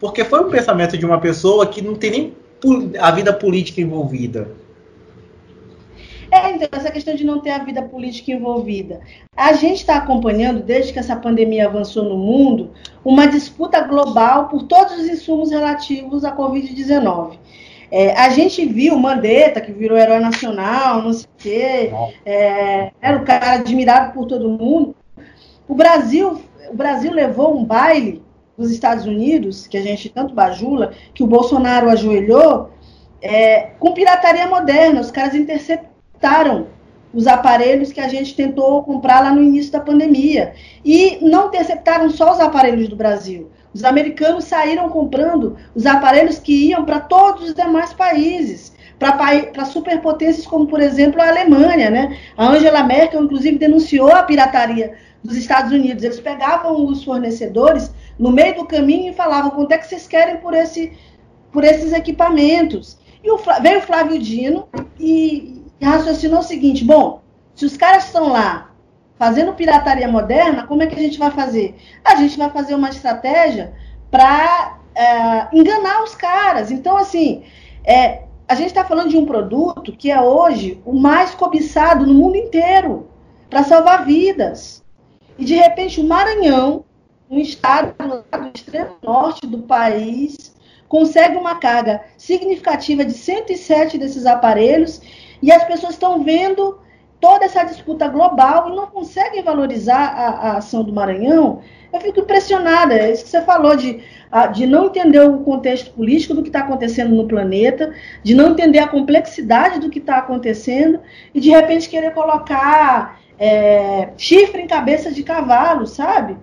Porque foi um pensamento de uma pessoa que não tem nem a vida política envolvida. É, então, essa questão de não ter a vida política envolvida. A gente está acompanhando, desde que essa pandemia avançou no mundo, uma disputa global por todos os insumos relativos à Covid-19. É, a gente viu Mandetta, que virou herói nacional, não sei o quê, é, era o cara admirado por todo mundo. O Brasil, o Brasil levou um baile dos Estados Unidos, que a gente tanto bajula, que o Bolsonaro ajoelhou, é, com pirataria moderna. Os caras interceptaram os aparelhos que a gente tentou comprar lá no início da pandemia. E não interceptaram só os aparelhos do Brasil. Os americanos saíram comprando os aparelhos que iam para todos os demais países, para superpotências como, por exemplo, a Alemanha. Né? A Angela Merkel, inclusive, denunciou a pirataria dos Estados Unidos. Eles pegavam os fornecedores no meio do caminho e falavam quanto é que vocês querem por, esse, por esses equipamentos. E o, veio o Flávio Dino e, e raciocinou o seguinte: bom, se os caras estão lá fazendo pirataria moderna, como é que a gente vai fazer? A gente vai fazer uma estratégia para é, enganar os caras. Então, assim, é, a gente está falando de um produto que é hoje o mais cobiçado no mundo inteiro para salvar vidas. E de repente o Maranhão, um estado do extremo norte do país, consegue uma carga significativa de 107 desses aparelhos e as pessoas estão vendo toda essa disputa global e não conseguem valorizar a, a ação do Maranhão. Eu fico impressionada, é isso que você falou, de, de não entender o contexto político do que está acontecendo no planeta, de não entender a complexidade do que está acontecendo e de repente querer colocar é, chifre em cabeça de cavalo, sabe?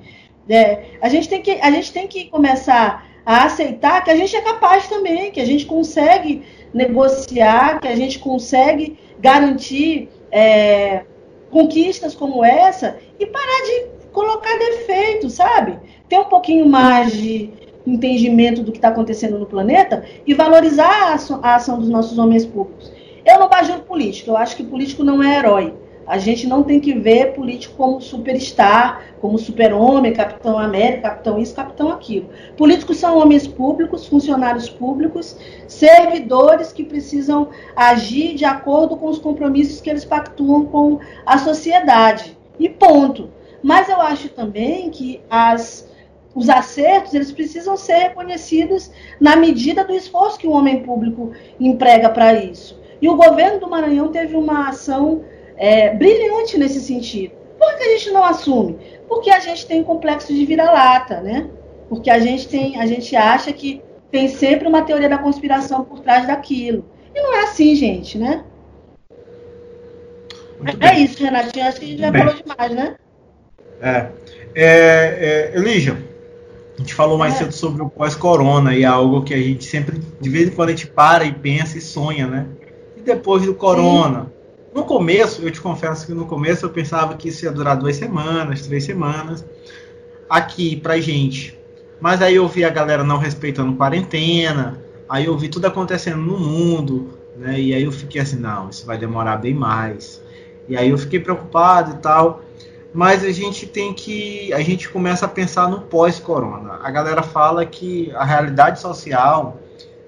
É, a, gente tem que, a gente tem que começar a aceitar que a gente é capaz também, que a gente consegue negociar, que a gente consegue garantir é, conquistas como essa e parar de colocar defeitos, sabe? Ter um pouquinho mais de entendimento do que está acontecendo no planeta e valorizar a ação, a ação dos nossos homens públicos. Eu não bajulo político, eu acho que político não é herói. A gente não tem que ver político como superstar, como super-homem, capitão América, capitão isso, capitão aquilo. Políticos são homens públicos, funcionários públicos, servidores que precisam agir de acordo com os compromissos que eles pactuam com a sociedade. E ponto. Mas eu acho também que as, os acertos eles precisam ser reconhecidos na medida do esforço que o homem público emprega para isso. E o governo do Maranhão teve uma ação é, brilhante nesse sentido. Por que a gente não assume? Porque a gente tem complexo de vira-lata, né? Porque a gente tem, a gente acha que tem sempre uma teoria da conspiração por trás daquilo. E não é assim, gente, né? Muito é bem. isso, Renatinho. Acho que a gente já falou demais, né? É. é, é Elígia, a gente falou mais é. cedo sobre o pós-corona e é algo que a gente sempre, de vez em quando, a gente para e pensa e sonha, né? E depois do corona? Sim no começo, eu te confesso que no começo eu pensava que isso ia durar duas semanas, três semanas, aqui pra gente. Mas aí eu vi a galera não respeitando quarentena, aí eu vi tudo acontecendo no mundo, né? E aí eu fiquei assim, não, isso vai demorar bem mais. E aí eu fiquei preocupado e tal. Mas a gente tem que. A gente começa a pensar no pós-corona. A galera fala que a realidade social,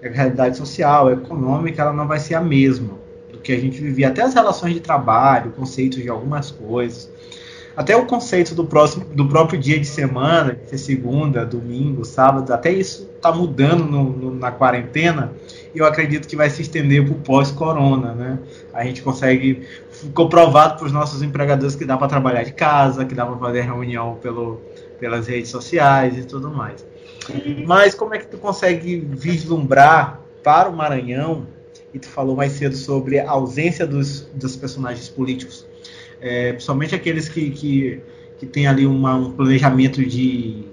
a realidade social, econômica, ela não vai ser a mesma que a gente vivia, até as relações de trabalho, conceitos de algumas coisas. até o conceito do próximo do próprio dia de semana, ser segunda, domingo, sábado, até isso está mudando no, no, na quarentena e eu acredito que vai se estender para o pós-corona, né? A gente consegue ficou provado para os nossos empregadores que dá para trabalhar de casa, que dá para fazer reunião pelo, pelas redes sociais e tudo mais. Mas como é que tu consegue vislumbrar para o Maranhão? E tu falou mais cedo sobre a ausência dos, dos personagens políticos é, principalmente aqueles que, que, que têm ali uma, um planejamento de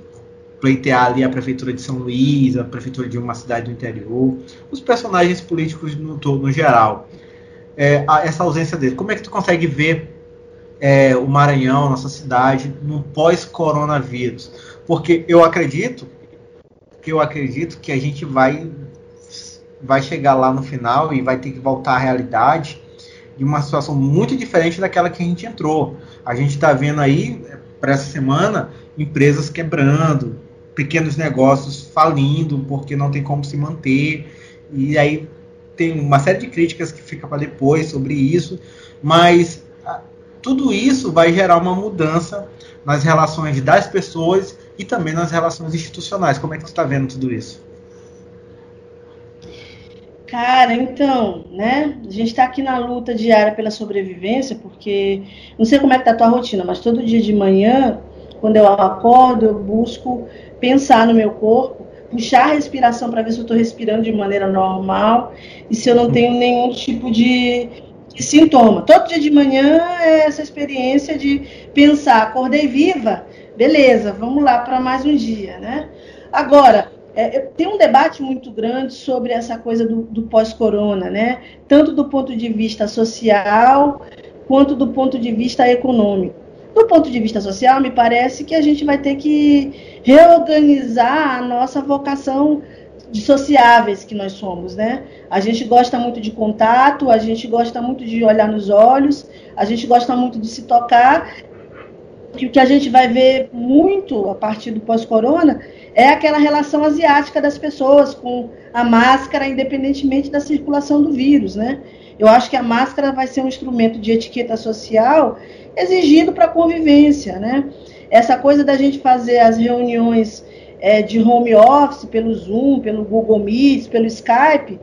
pleitear ali a prefeitura de São Luís, a prefeitura de uma cidade do interior, os personagens políticos no, no geral. É, essa ausência dele. Como é que tu consegue ver é, o Maranhão, nossa cidade, no pós-coronavírus? Porque eu acredito, que eu acredito que a gente vai vai chegar lá no final e vai ter que voltar à realidade de uma situação muito diferente daquela que a gente entrou. A gente está vendo aí, para essa semana, empresas quebrando, pequenos negócios falindo porque não tem como se manter. E aí tem uma série de críticas que fica para depois sobre isso, mas tudo isso vai gerar uma mudança nas relações das pessoas e também nas relações institucionais. Como é que você está vendo tudo isso? Cara, então, né? A gente está aqui na luta diária pela sobrevivência, porque não sei como é que tá a tua rotina, mas todo dia de manhã, quando eu acordo, eu busco pensar no meu corpo, puxar a respiração para ver se eu estou respirando de maneira normal e se eu não tenho nenhum tipo de, de sintoma. Todo dia de manhã é essa experiência de pensar, acordei viva, beleza, vamos lá para mais um dia, né? Agora, é, tem um debate muito grande sobre essa coisa do, do pós-corona, né? Tanto do ponto de vista social quanto do ponto de vista econômico. Do ponto de vista social, me parece que a gente vai ter que reorganizar a nossa vocação de sociáveis que nós somos, né? A gente gosta muito de contato, a gente gosta muito de olhar nos olhos, a gente gosta muito de se tocar. E o que a gente vai ver muito a partir do pós-corona é aquela relação asiática das pessoas com a máscara, independentemente da circulação do vírus, né? Eu acho que a máscara vai ser um instrumento de etiqueta social exigido para a convivência, né? Essa coisa da gente fazer as reuniões é, de home office pelo Zoom, pelo Google Meet, pelo Skype,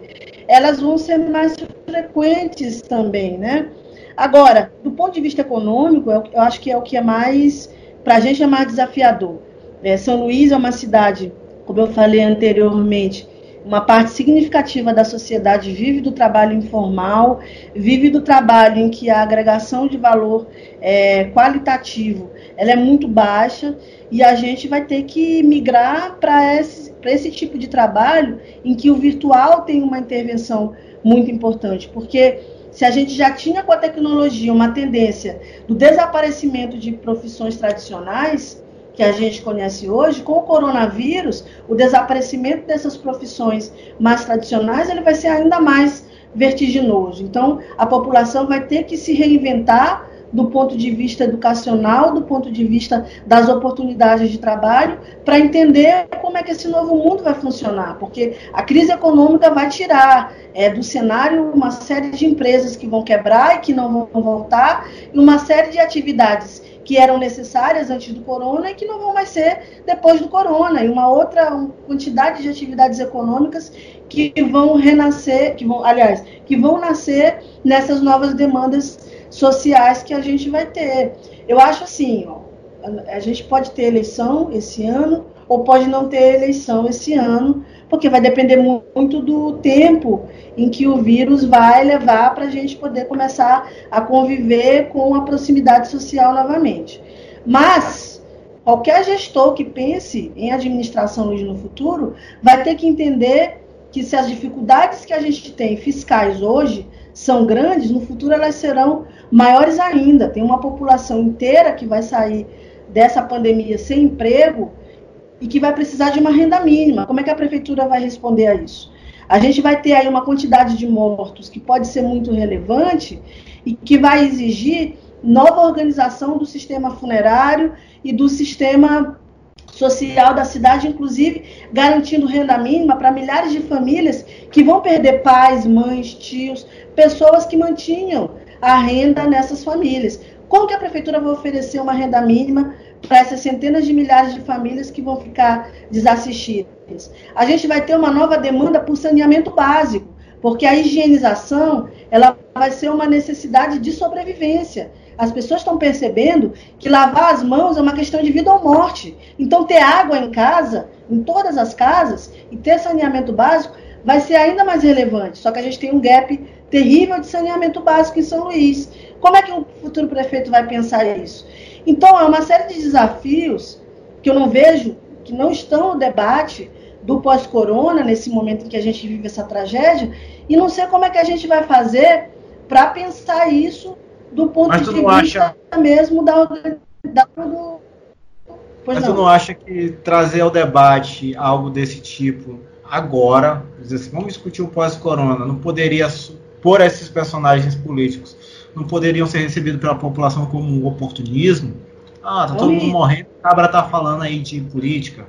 elas vão ser mais frequentes também, né? Agora, do ponto de vista econômico, eu acho que é o que é mais, para a gente é mais desafiador. É, São Luís é uma cidade, como eu falei anteriormente, uma parte significativa da sociedade vive do trabalho informal, vive do trabalho em que a agregação de valor é, qualitativo ela é muito baixa e a gente vai ter que migrar para esse, esse tipo de trabalho em que o virtual tem uma intervenção muito importante, porque se a gente já tinha com a tecnologia uma tendência do desaparecimento de profissões tradicionais, que a gente conhece hoje, com o coronavírus, o desaparecimento dessas profissões mais tradicionais, ele vai ser ainda mais vertiginoso. Então, a população vai ter que se reinventar do ponto de vista educacional, do ponto de vista das oportunidades de trabalho, para entender como é que esse novo mundo vai funcionar, porque a crise econômica vai tirar é, do cenário uma série de empresas que vão quebrar e que não vão voltar, e uma série de atividades que eram necessárias antes do corona e que não vão mais ser depois do corona, e uma outra quantidade de atividades econômicas que vão renascer, que vão, aliás, que vão nascer nessas novas demandas sociais que a gente vai ter. Eu acho assim, ó, a gente pode ter eleição esse ano ou pode não ter eleição esse ano, porque vai depender muito do tempo em que o vírus vai levar para a gente poder começar a conviver com a proximidade social novamente. Mas qualquer gestor que pense em administração no futuro vai ter que entender que se as dificuldades que a gente tem fiscais hoje são grandes, no futuro elas serão maiores ainda. Tem uma população inteira que vai sair dessa pandemia sem emprego e que vai precisar de uma renda mínima. Como é que a prefeitura vai responder a isso? A gente vai ter aí uma quantidade de mortos que pode ser muito relevante e que vai exigir nova organização do sistema funerário e do sistema social da cidade, inclusive garantindo renda mínima para milhares de famílias que vão perder pais, mães, tios, pessoas que mantinham a renda nessas famílias. Como que a prefeitura vai oferecer uma renda mínima para essas centenas de milhares de famílias que vão ficar desassistidas? A gente vai ter uma nova demanda por saneamento básico, porque a higienização ela vai ser uma necessidade de sobrevivência. As pessoas estão percebendo que lavar as mãos é uma questão de vida ou morte. Então, ter água em casa, em todas as casas, e ter saneamento básico vai ser ainda mais relevante. Só que a gente tem um gap terrível de saneamento básico em São Luís. Como é que o futuro prefeito vai pensar isso? Então, é uma série de desafios que eu não vejo, que não estão no debate do pós-corona, nesse momento em que a gente vive essa tragédia, e não sei como é que a gente vai fazer para pensar isso do ponto Mas de vista acha... mesmo da, da do... Mas não. tu não acha que trazer ao debate algo desse tipo agora, assim, vamos discutir o pós-corona, não poderia, por esses personagens políticos, não poderiam ser recebidos pela população como um oportunismo? Ah, tá todo mundo morrendo, o cabra tá falando aí de política.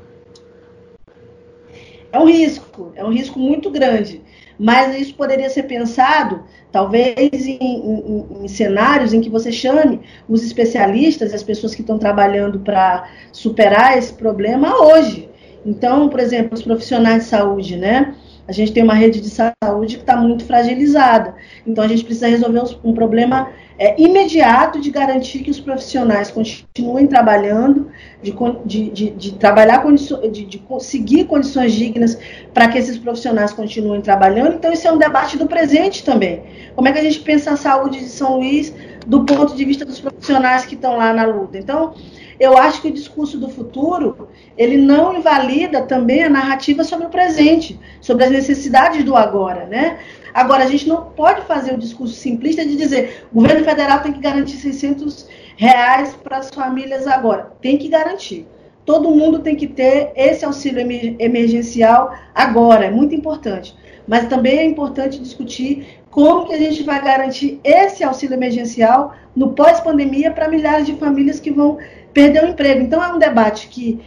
É um risco, é um risco muito grande. Mas isso poderia ser pensado, talvez, em, em, em cenários em que você chame os especialistas as pessoas que estão trabalhando para superar esse problema hoje. Então, por exemplo, os profissionais de saúde, né? A gente tem uma rede de saúde que está muito fragilizada. Então, a gente precisa resolver um problema é, imediato de garantir que os profissionais continuem trabalhando, de, de, de, de trabalhar, de, de conseguir condições dignas para que esses profissionais continuem trabalhando. Então, isso é um debate do presente também. Como é que a gente pensa a saúde de São Luís do ponto de vista dos profissionais que estão lá na luta? Então, eu acho que o discurso do futuro ele não invalida também a narrativa sobre o presente, sobre as necessidades do agora, né? Agora, a gente não pode fazer o discurso simplista de dizer o governo federal tem que garantir 600 reais para as famílias agora. Tem que garantir. Todo mundo tem que ter esse auxílio emergencial agora, é muito importante. Mas também é importante discutir como que a gente vai garantir esse auxílio emergencial no pós-pandemia para milhares de famílias que vão perder o emprego. Então, é um debate que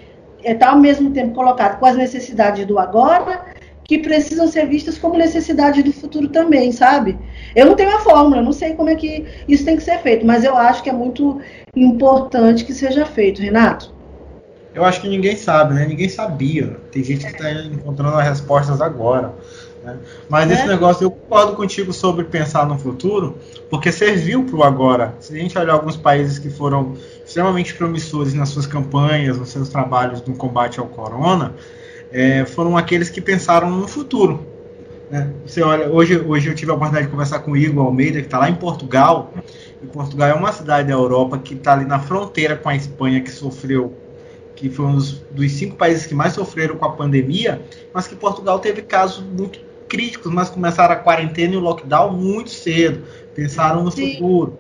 está ao mesmo tempo colocado com as necessidades do agora, que precisam ser vistas como necessidade do futuro também, sabe? Eu não tenho a fórmula, não sei como é que isso tem que ser feito, mas eu acho que é muito importante que seja feito, Renato. Eu acho que ninguém sabe, né? Ninguém sabia. Tem gente que está encontrando as respostas agora. Né? Mas é. esse negócio, eu concordo contigo sobre pensar no futuro, porque serviu para o agora. Se a gente olhar alguns países que foram extremamente promissores nas suas campanhas, nos seus trabalhos no combate ao corona, é, foram aqueles que pensaram no futuro. Né? Você olha, hoje, hoje eu tive a oportunidade de conversar com o Igor Almeida, que está lá em Portugal. E Portugal é uma cidade da Europa que está ali na fronteira com a Espanha, que sofreu, que foi um dos, dos cinco países que mais sofreram com a pandemia, mas que Portugal teve casos muito críticos, mas começaram a quarentena e o lockdown muito cedo, pensaram no Sim. futuro.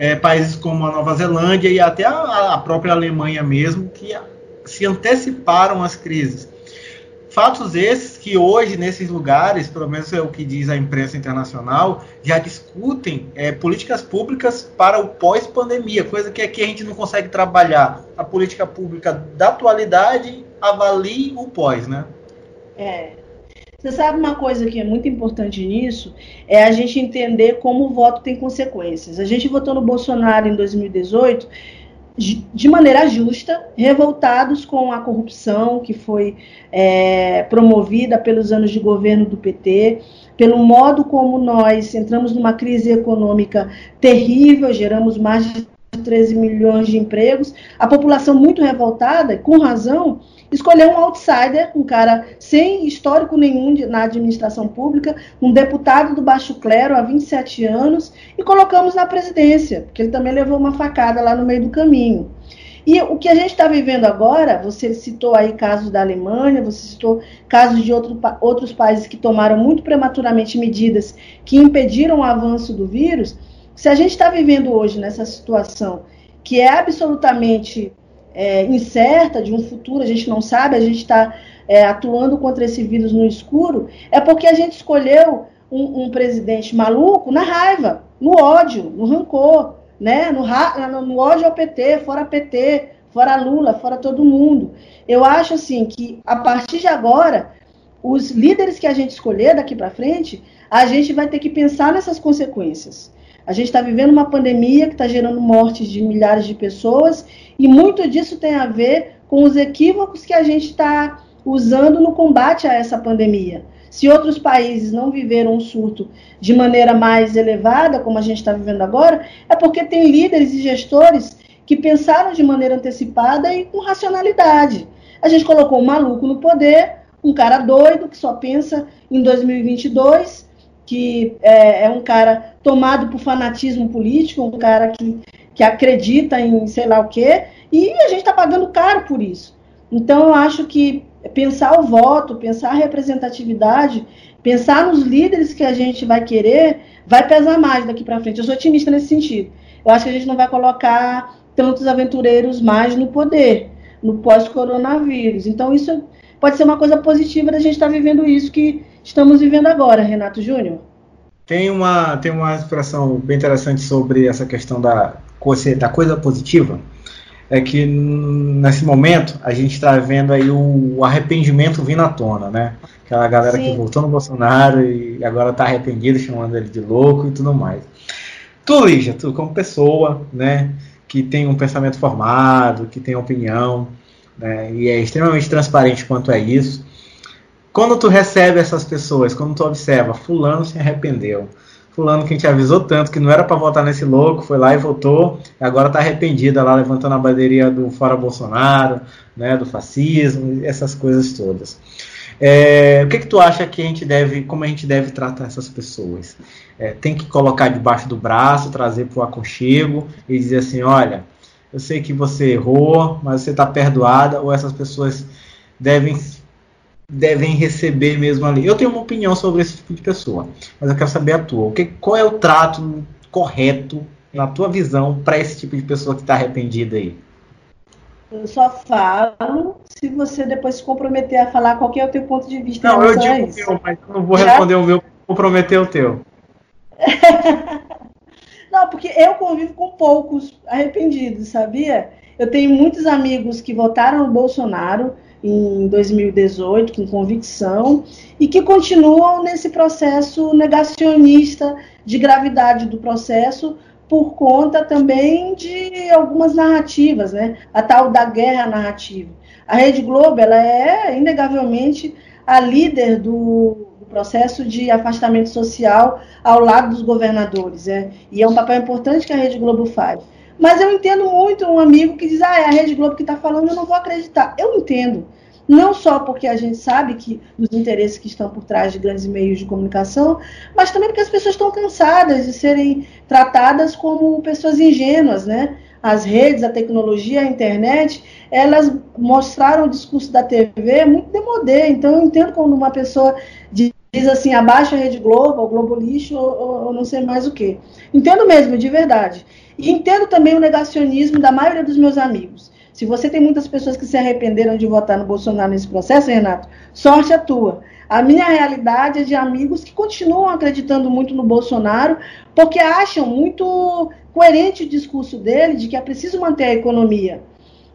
É, países como a Nova Zelândia e até a, a própria Alemanha mesmo, que se anteciparam às crises. Fatos esses que hoje, nesses lugares, pelo menos é o que diz a imprensa internacional, já discutem é, políticas públicas para o pós-pandemia, coisa que aqui a gente não consegue trabalhar. A política pública da atualidade avalie o pós, né? É, você sabe uma coisa que é muito importante nisso? É a gente entender como o voto tem consequências. A gente votou no Bolsonaro em 2018 de maneira justa, revoltados com a corrupção que foi é, promovida pelos anos de governo do PT, pelo modo como nós entramos numa crise econômica terrível, geramos mais de 13 milhões de empregos, a população muito revoltada, com razão, escolheu um outsider, um cara sem histórico nenhum de, na administração pública, um deputado do baixo clero há 27 anos, e colocamos na presidência, porque ele também levou uma facada lá no meio do caminho. E o que a gente está vivendo agora, você citou aí casos da Alemanha, você citou casos de outro, outros países que tomaram muito prematuramente medidas que impediram o avanço do vírus. Se a gente está vivendo hoje nessa situação que é absolutamente é, incerta de um futuro, a gente não sabe, a gente está é, atuando contra esse vírus no escuro, é porque a gente escolheu um, um, presidente maluco na raiva, no ódio, no rancor, né? no, no ódio ao PT, fora PT, fora Lula, fora todo mundo. Eu acho assim que a partir de agora os líderes que a gente escolher daqui para frente, a gente vai ter que pensar nessas consequências. A gente está vivendo uma pandemia que está gerando mortes de milhares de pessoas e muito disso tem a ver com os equívocos que a gente está usando no combate a essa pandemia. Se outros países não viveram um surto de maneira mais elevada, como a gente está vivendo agora, é porque tem líderes e gestores que pensaram de maneira antecipada e com racionalidade. A gente colocou um maluco no poder, um cara doido que só pensa em 2022, que é, é um cara tomado por fanatismo político, um cara que, que acredita em sei lá o quê, e a gente está pagando caro por isso. Então, eu acho que pensar o voto, pensar a representatividade, pensar nos líderes que a gente vai querer, vai pesar mais daqui para frente. Eu sou otimista nesse sentido. Eu acho que a gente não vai colocar tantos aventureiros mais no poder, no pós-coronavírus. Então, isso pode ser uma coisa positiva da gente estar tá vivendo isso que estamos vivendo agora, Renato Júnior. Tem uma, tem uma expressão bem interessante sobre essa questão da, da coisa positiva é que nesse momento a gente está vendo aí o arrependimento vindo à tona, né? Aquela galera Sim. que votou no Bolsonaro e agora está arrependido, chamando ele de louco e tudo mais. Tu, Lígia, tu como pessoa, né, que tem um pensamento formado, que tem opinião, né, e é extremamente transparente quanto é isso. Quando tu recebe essas pessoas, quando tu observa, fulano se arrependeu, fulano que a gente avisou tanto que não era para votar nesse louco, foi lá e votou, e agora está arrependida lá levantando a bandeirinha do fora Bolsonaro, né, do fascismo, essas coisas todas. É, o que, que tu acha que a gente deve, como a gente deve tratar essas pessoas? É, tem que colocar debaixo do braço, trazer para o aconchego e dizer assim, olha, eu sei que você errou, mas você está perdoada, ou essas pessoas devem devem receber mesmo ali. Eu tenho uma opinião sobre esse tipo de pessoa, mas eu quero saber a tua. O que, qual é o trato correto, na tua visão, para esse tipo de pessoa que está arrependida aí? Eu só falo se você depois se comprometer a falar qual é o teu ponto de vista. Não, eu digo o meu, mas eu não vou responder o meu, comprometer o teu. não, porque eu convivo com poucos arrependidos, sabia? Eu tenho muitos amigos que votaram no Bolsonaro, em 2018 com convicção e que continuam nesse processo negacionista de gravidade do processo por conta também de algumas narrativas, né? A tal da guerra narrativa. A Rede Globo ela é inegavelmente a líder do, processo de afastamento social ao lado dos governadores, né? E é um papel importante que a Rede Globo faz. Mas eu entendo muito um amigo que diz, ah, é a Rede Globo que está falando, eu não vou acreditar. Eu entendo. Não só porque a gente sabe que dos interesses que estão por trás de grandes meios de comunicação, mas também porque as pessoas estão cansadas de serem tratadas como pessoas ingênuas, né? As redes, a tecnologia, a internet, elas mostraram o discurso da TV muito demodé. Então, eu entendo quando uma pessoa diz assim, abaixo a Rede Globo, o Globo Lixo, ou, ou não sei mais o que. Entendo mesmo, de verdade. E entendo também o negacionismo da maioria dos meus amigos. Se você tem muitas pessoas que se arrependeram de votar no Bolsonaro nesse processo, Renato, sorte a tua. A minha realidade é de amigos que continuam acreditando muito no Bolsonaro, porque acham muito coerente o discurso dele de que é preciso manter a economia.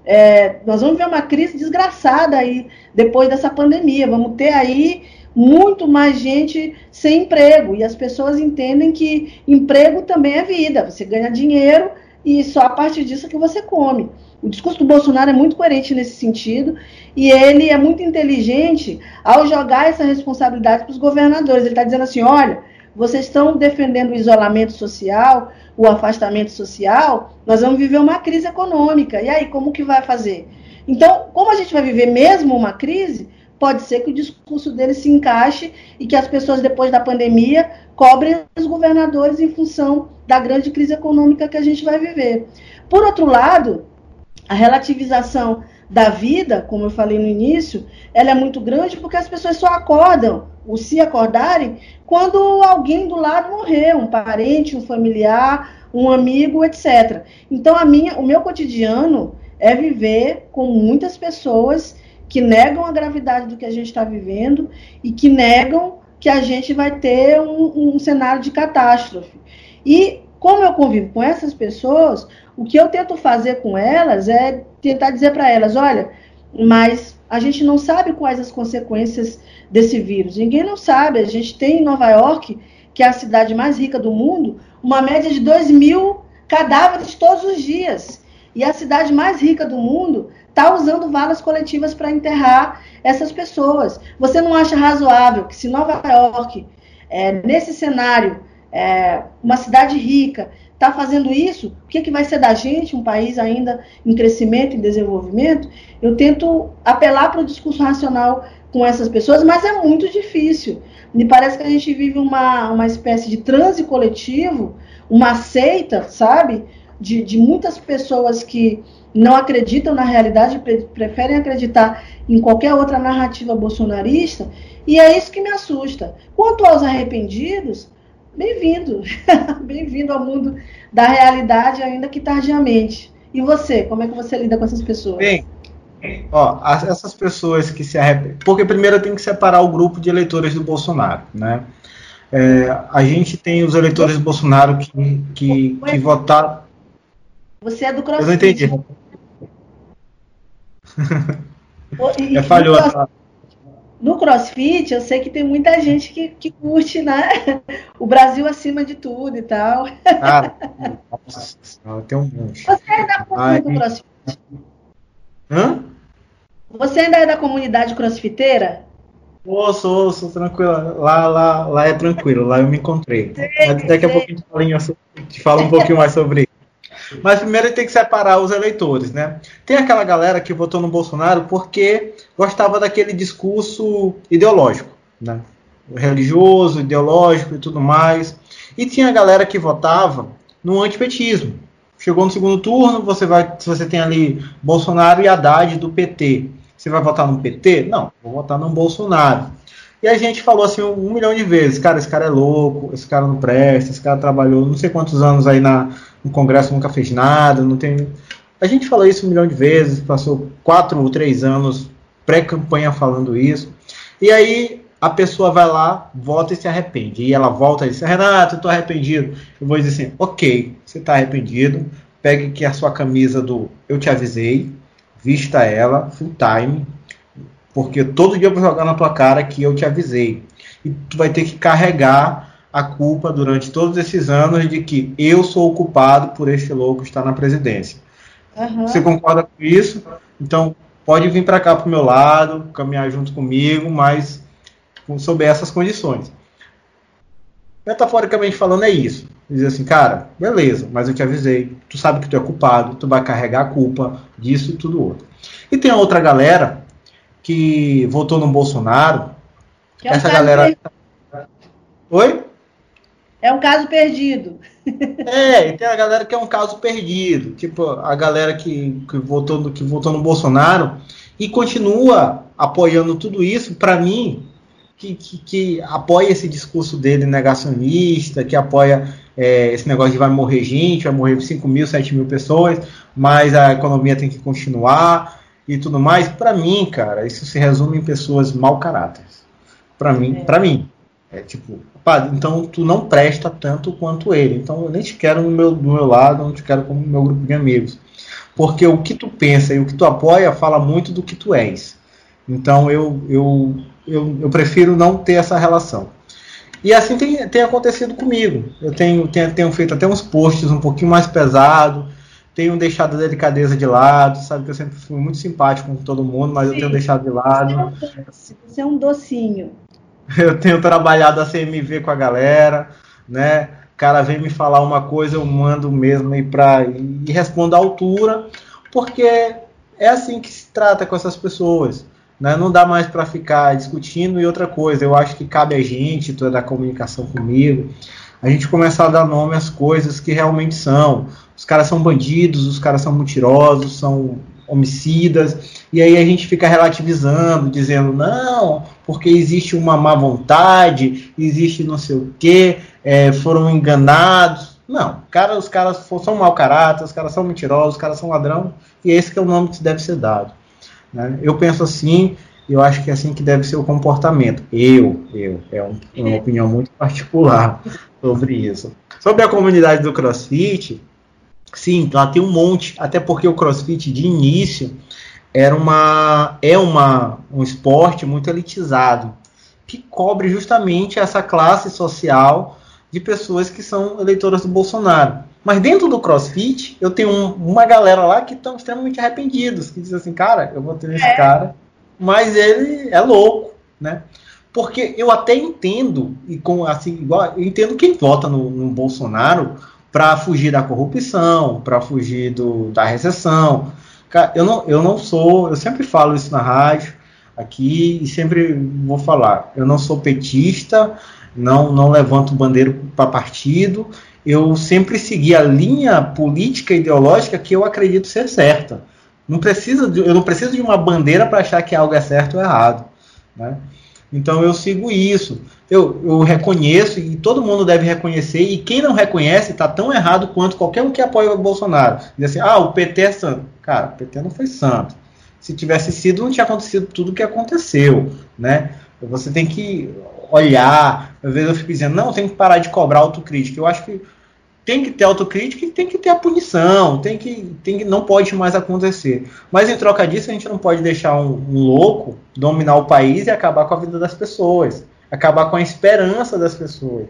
É, nós vamos ver uma crise desgraçada aí depois dessa pandemia. Vamos ter aí muito mais gente sem emprego. E as pessoas entendem que emprego também é vida. Você ganha dinheiro e só a partir disso que você come. O discurso do Bolsonaro é muito coerente nesse sentido e ele é muito inteligente ao jogar essa responsabilidade para os governadores. Ele está dizendo assim: olha, vocês estão defendendo o isolamento social, o afastamento social, nós vamos viver uma crise econômica. E aí, como que vai fazer? Então, como a gente vai viver mesmo uma crise, pode ser que o discurso dele se encaixe e que as pessoas, depois da pandemia, cobrem os governadores em função da grande crise econômica que a gente vai viver. Por outro lado, a relativização da vida, como eu falei no início, ela é muito grande porque as pessoas só acordam, ou se acordarem, quando alguém do lado morrer, um parente, um familiar, um amigo, etc. Então, a minha, o meu cotidiano é viver com muitas pessoas que negam a gravidade do que a gente está vivendo e que negam que a gente vai ter um, um cenário de catástrofe. E como eu convivo com essas pessoas, o que eu tento fazer com elas é tentar dizer para elas: olha, mas a gente não sabe quais as consequências desse vírus. Ninguém não sabe. A gente tem em Nova York, que é a cidade mais rica do mundo, uma média de 2 mil cadáveres todos os dias. E a cidade mais rica do mundo está usando valas coletivas para enterrar essas pessoas. Você não acha razoável que se Nova York, é, nesse cenário, é, uma cidade rica, está fazendo isso, o que, que vai ser da gente, um país ainda em crescimento e desenvolvimento? Eu tento apelar para o discurso racional com essas pessoas, mas é muito difícil. Me parece que a gente vive uma, uma espécie de transe coletivo, uma seita, sabe? De, de muitas pessoas que não acreditam na realidade, preferem acreditar em qualquer outra narrativa bolsonarista, e é isso que me assusta. Quanto aos arrependidos, bem-vindo, bem-vindo ao mundo da realidade, ainda que tardiamente. E você, como é que você lida com essas pessoas? Bem, ó, essas pessoas que se arrependem. Porque primeiro tem que separar o grupo de eleitores do Bolsonaro, né? É, a gente tem os eleitores do Bolsonaro que, que, que votaram. Você é do CrossFit. Eu não entendi. é falhou. No, no CrossFit, eu sei que tem muita gente que, que curte, né? O Brasil acima de tudo e tal. Ah, nossa, tem um monte. Você é da comunidade do CrossFit? Hã? Você ainda é da comunidade crossfiteira? Sou, sou, sou tranquila. Lá, lá, lá é tranquilo, lá eu me encontrei. Mas daqui a pouco a gente te fala um pouquinho mais sobre isso. Mas primeiro tem que separar os eleitores, né? Tem aquela galera que votou no Bolsonaro porque gostava daquele discurso ideológico, né? Religioso, ideológico e tudo mais. E tinha a galera que votava no antipetismo. Chegou no segundo turno, você vai, se você tem ali Bolsonaro e Haddad do PT, você vai votar no PT? Não, vou votar no Bolsonaro. E a gente falou assim um, um, milhão de vezes, cara, esse cara é louco, esse cara não presta, esse cara trabalhou não sei quantos anos aí na, no Congresso, nunca fez nada, não tem. A gente falou isso um milhão de vezes, passou quatro ou três anos pré-campanha falando isso. E aí a pessoa vai lá, volta e se arrepende. E ela volta e diz, Renato, eu tô arrependido. Eu vou dizer assim, ok, você está arrependido, pegue aqui a sua camisa do Eu Te Avisei, vista ela, full time, porque todo dia eu vou jogar na tua cara que eu te avisei. E tu vai ter que carregar a culpa durante todos esses anos de que eu sou o culpado por este louco estar na presidência. Uhum. Você concorda com isso? Então, pode vir para cá para o meu lado, caminhar junto comigo, mas sob essas condições. Metaforicamente falando, é isso. Dizer assim, cara, beleza, mas eu te avisei, tu sabe que tu é culpado, tu vai carregar a culpa disso e tudo outro. E tem outra galera que votou no Bolsonaro. Que é essa galera. Oi? É um caso perdido. É, e tem a galera que é um caso perdido. Tipo, a galera que, que, votou, que votou no Bolsonaro e continua apoiando tudo isso, para mim, que, que, que, apoia esse discurso dele negacionista, que apoia é, esse negócio de vai morrer gente, vai morrer 5 mil, 7 mil pessoas, mas a economia tem que continuar e tudo mais, para mim, cara, isso se resume em pessoas mau caráter. Para mim, é. para mim, é tipo, pá, então tu não presta tanto quanto ele. Então eu nem te quero no meu, do meu lado, não te quero como meu grupo de amigos. Porque o que tu pensa e o que tu apoia fala muito do que tu és. Então eu, eu, eu, eu prefiro não ter essa relação. E assim tem, tem acontecido comigo. Eu tenho, tenho, tenho feito até uns posts um pouquinho mais pesados, tenho deixado a delicadeza de lado, sabe que eu sempre fui muito simpático com todo mundo, mas Sim. eu tenho deixado de lado. Você é um docinho. Eu tenho trabalhado a CMV com a galera, né? O cara vem me falar uma coisa, eu mando mesmo e para e respondo à altura, porque é assim que se trata com essas pessoas. Né? Não dá mais para ficar discutindo. E outra coisa, eu acho que cabe a gente, toda a comunicação comigo, a gente começar a dar nome às coisas que realmente são os caras são bandidos, os caras são mentirosos, são homicidas, e aí a gente fica relativizando, dizendo, não, porque existe uma má vontade, existe não sei o que, é, foram enganados. Não, cara, os caras são mau caráter, os caras são mentirosos, os caras são ladrão, e esse que é o nome que deve ser dado. Né? Eu penso assim, eu acho que é assim que deve ser o comportamento. Eu, eu, é um, uma opinião muito particular sobre isso. Sobre a comunidade do CrossFit, Sim, lá tem um monte, até porque o CrossFit de início era uma, é uma, um esporte muito elitizado, que cobre justamente essa classe social de pessoas que são eleitoras do Bolsonaro. Mas dentro do CrossFit, eu tenho um, uma galera lá que estão extremamente arrependidos, que dizem assim, cara, eu vou ter esse é. cara, mas ele é louco, né? Porque eu até entendo, e com assim, igual, eu entendo quem vota no, no Bolsonaro para fugir da corrupção, para fugir do, da recessão. Cara, eu não, eu não sou, eu sempre falo isso na rádio aqui e sempre vou falar. Eu não sou petista, não, não levanto bandeira para partido. Eu sempre segui a linha política e ideológica que eu acredito ser certa. Não precisa de, eu não preciso de uma bandeira para achar que algo é certo ou errado. Né? Então eu sigo isso. Eu, eu reconheço e todo mundo deve reconhecer. E quem não reconhece está tão errado quanto qualquer um que apoia o Bolsonaro. Diz assim: ah, o PT é santo. Cara, o PT não foi santo. Se tivesse sido, não tinha acontecido tudo o que aconteceu. Né? Você tem que olhar. Às vezes eu fico dizendo: não, tem que parar de cobrar autocrítica. Eu acho que tem que ter autocrítica e tem que ter a punição, tem que, tem que não pode mais acontecer. Mas em troca disso, a gente não pode deixar um, um louco dominar o país e acabar com a vida das pessoas, acabar com a esperança das pessoas.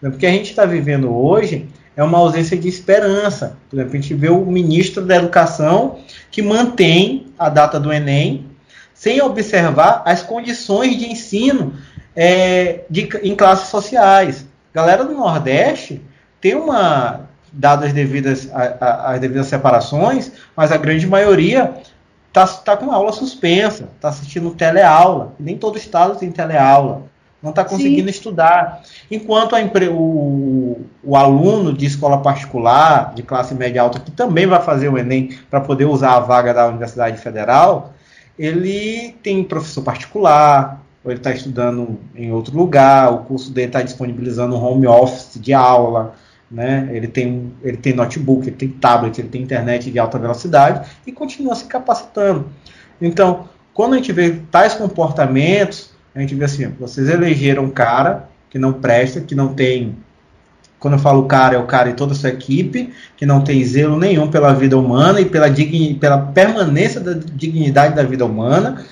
Porque a gente está vivendo hoje é uma ausência de esperança. Por exemplo, a gente vê o ministro da Educação que mantém a data do Enem sem observar as condições de ensino é, de, em classes sociais. Galera do Nordeste tem uma dadas as devidas, as devidas separações, mas a grande maioria está tá com aula suspensa, está assistindo teleaula. Nem todo estado tem teleaula. Não está conseguindo Sim. estudar. Enquanto o, o aluno de escola particular, de classe média alta, que também vai fazer o Enem para poder usar a vaga da Universidade Federal, ele tem professor particular, ou ele está estudando em outro lugar, o curso dele está disponibilizando um home office de aula, né? Ele tem, ele tem notebook, ele tem tablet, ele tem internet de alta velocidade e continua se capacitando. Então, quando a gente vê tais comportamentos, a gente vê assim, vocês elegeram um cara que não presta, que não tem quando eu falo cara, é o cara e toda a sua equipe, que não tem zelo nenhum pela vida humana e pela, digni, pela permanência da dignidade da vida humana,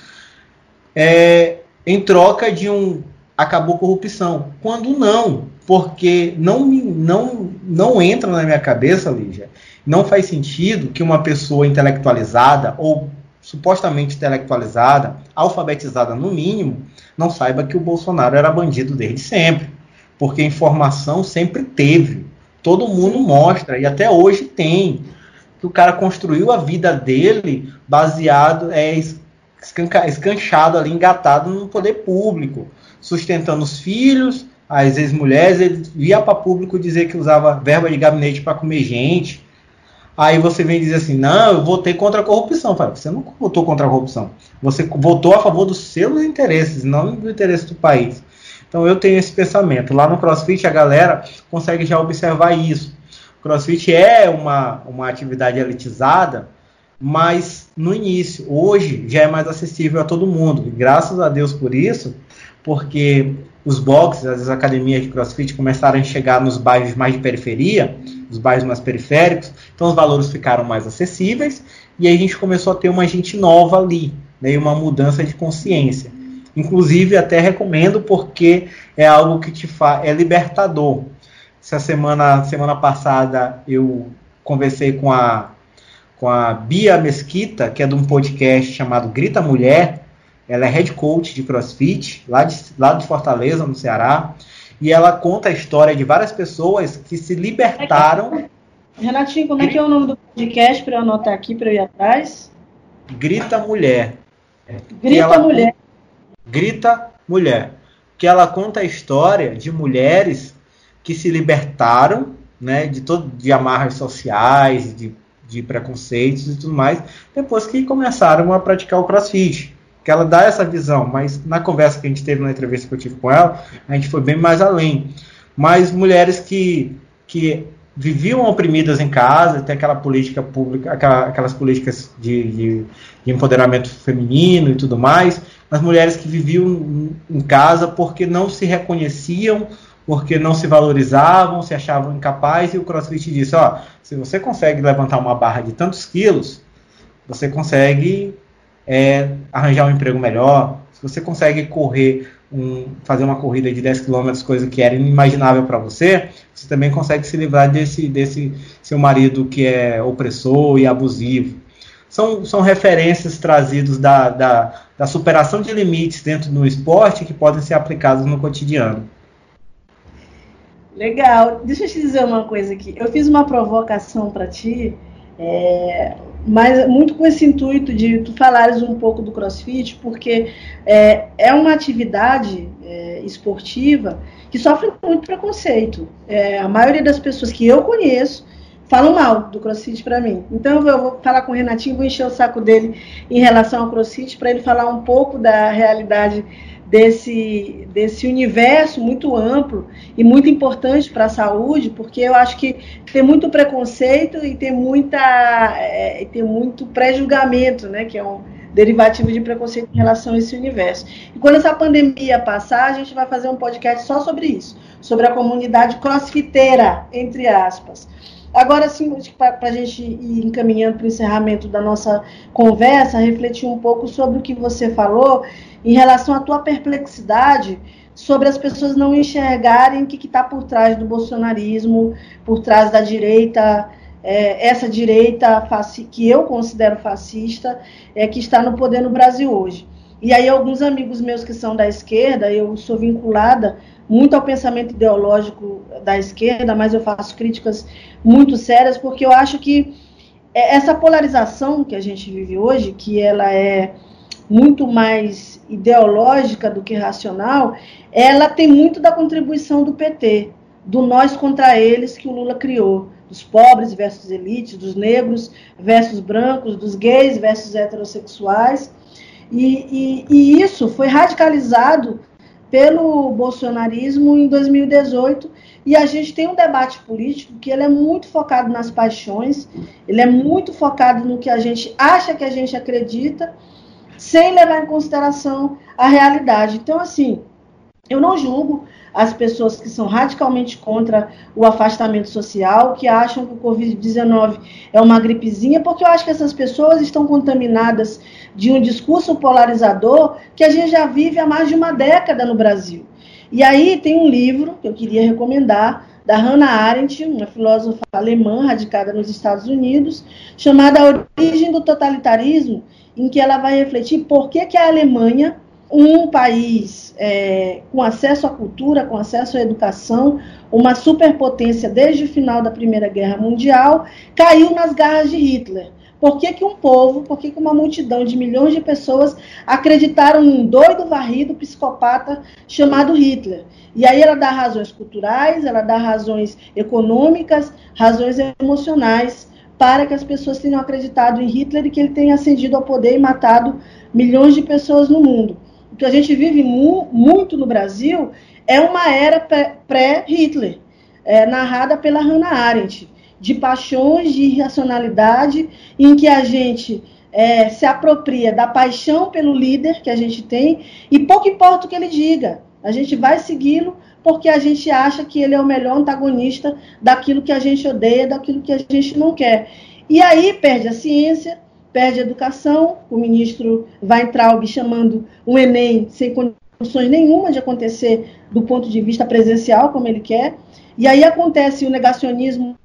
é, em troca de um acabou corrupção. Quando não, porque não, não, não entra na minha cabeça, Lígia, não faz sentido que uma pessoa intelectualizada ou supostamente intelectualizada, alfabetizada no mínimo, não saiba que o Bolsonaro era bandido desde sempre. Porque informação sempre teve. Todo mundo mostra, e até hoje tem, que o cara construiu a vida dele baseado, é, escanchado ali, engatado no poder público, sustentando os filhos, as ex-mulheres, ele via para público dizer que usava verba de gabinete para comer gente. Aí você vem dizer assim: não, eu votei contra a corrupção. Fala, você não votou contra a corrupção. Você votou a favor dos seus interesses, não do interesse do país. Então eu tenho esse pensamento. Lá no CrossFit a galera consegue já observar isso. O CrossFit é uma, uma atividade elitizada, mas no início, hoje já é mais acessível a todo mundo. E graças a Deus por isso, porque os boxes, as academias de crossfit começaram a chegar nos bairros mais de periferia, os bairros mais periféricos, então os valores ficaram mais acessíveis e a gente começou a ter uma gente nova ali, né, uma mudança de consciência. Inclusive, até recomendo porque é algo que te faz, é libertador. Essa semana, semana passada eu conversei com a, com a Bia Mesquita, que é de um podcast chamado Grita Mulher, ela é head coach de CrossFit, lá de, lá de Fortaleza, no Ceará. E ela conta a história de várias pessoas que se libertaram. Renatinho, como é que é o nome do podcast para eu anotar aqui, para eu ir atrás? Grita Mulher. Grita ela, Mulher. Grita Mulher. Que ela conta a história de mulheres que se libertaram né, de, todo, de amarras sociais, de, de preconceitos e tudo mais, depois que começaram a praticar o crossfit que ela dá essa visão, mas na conversa que a gente teve na entrevista que eu tive com ela, a gente foi bem mais além. Mas mulheres que, que viviam oprimidas em casa, tem aquela política pública, aquela, aquelas políticas de, de, de, empoderamento feminino e tudo mais, mas mulheres que viviam em casa porque não se reconheciam, porque não se valorizavam, se achavam incapazes, e o CrossFit disse, ó, se você consegue levantar uma barra de tantos quilos, você consegue é arranjar um emprego melhor, se você consegue correr um, fazer uma corrida de 10 km, coisa que era inimaginável para você, você também consegue se livrar desse, desse seu marido que é opressor e abusivo. São, são referências trazidas da, da, da superação de limites dentro do esporte que podem ser aplicados no cotidiano. Legal. Deixa eu te dizer uma coisa aqui. Eu fiz uma provocação para ti, é, mas muito com esse intuito de tu falares um pouco do CrossFit, porque é, é uma atividade é, esportiva que sofre muito preconceito. É, a maioria das pessoas que eu conheço falam mal do CrossFit para mim. Então eu vou falar com o Renatinho, vou encher o saco dele em relação ao CrossFit para ele falar um pouco da realidade desse, desse universo muito amplo e muito importante para a saúde, porque eu acho que tem muito preconceito e tem, muita, é, tem muito pré-julgamento, né, que é um derivativo de preconceito em relação a esse universo. E quando essa pandemia passar, a gente vai fazer um podcast só sobre isso, sobre a comunidade crossfiteira, entre aspas. Agora, sim, para a gente ir encaminhando para o encerramento da nossa conversa, refletir um pouco sobre o que você falou em relação à tua perplexidade sobre as pessoas não enxergarem o que está por trás do bolsonarismo, por trás da direita, é, essa direita que eu considero fascista, é, que está no poder no Brasil hoje. E aí alguns amigos meus que são da esquerda, eu sou vinculada muito ao pensamento ideológico da esquerda, mas eu faço críticas muito sérias porque eu acho que é, essa polarização que a gente vive hoje, que ela é muito mais ideológica do que racional, ela tem muito da contribuição do PT, do nós contra eles que o Lula criou, dos pobres versus elites, dos negros versus brancos, dos gays versus heterossexuais. E, e, e isso foi radicalizado pelo bolsonarismo em 2018 e a gente tem um debate político que ele é muito focado nas paixões, ele é muito focado no que a gente acha que a gente acredita sem levar em consideração a realidade. Então, assim, eu não julgo as pessoas que são radicalmente contra o afastamento social, que acham que o Covid-19 é uma gripezinha, porque eu acho que essas pessoas estão contaminadas de um discurso polarizador que a gente já vive há mais de uma década no Brasil. E aí tem um livro que eu queria recomendar, da Hannah Arendt, uma filósofa alemã radicada nos Estados Unidos, chamada A Origem do Totalitarismo, em que ela vai refletir por que, que a Alemanha, um país é, com acesso à cultura, com acesso à educação, uma superpotência desde o final da Primeira Guerra Mundial, caiu nas garras de Hitler. Por que, que um povo, por que, que uma multidão de milhões de pessoas acreditaram num doido varrido psicopata chamado Hitler? E aí ela dá razões culturais, ela dá razões econômicas, razões emocionais para que as pessoas tenham acreditado em Hitler e que ele tenha ascendido ao poder e matado milhões de pessoas no mundo. O que a gente vive mu muito no Brasil é uma era pré-Hitler, é, narrada pela Hannah Arendt, de paixões, de irracionalidade, em que a gente é, se apropria da paixão pelo líder que a gente tem e pouco importa o que ele diga, a gente vai segui-lo porque a gente acha que ele é o melhor antagonista daquilo que a gente odeia, daquilo que a gente não quer. E aí perde a ciência, perde a educação, o ministro vai entrar chamando um Enem sem condições nenhuma de acontecer do ponto de vista presencial, como ele quer. E aí acontece o negacionismo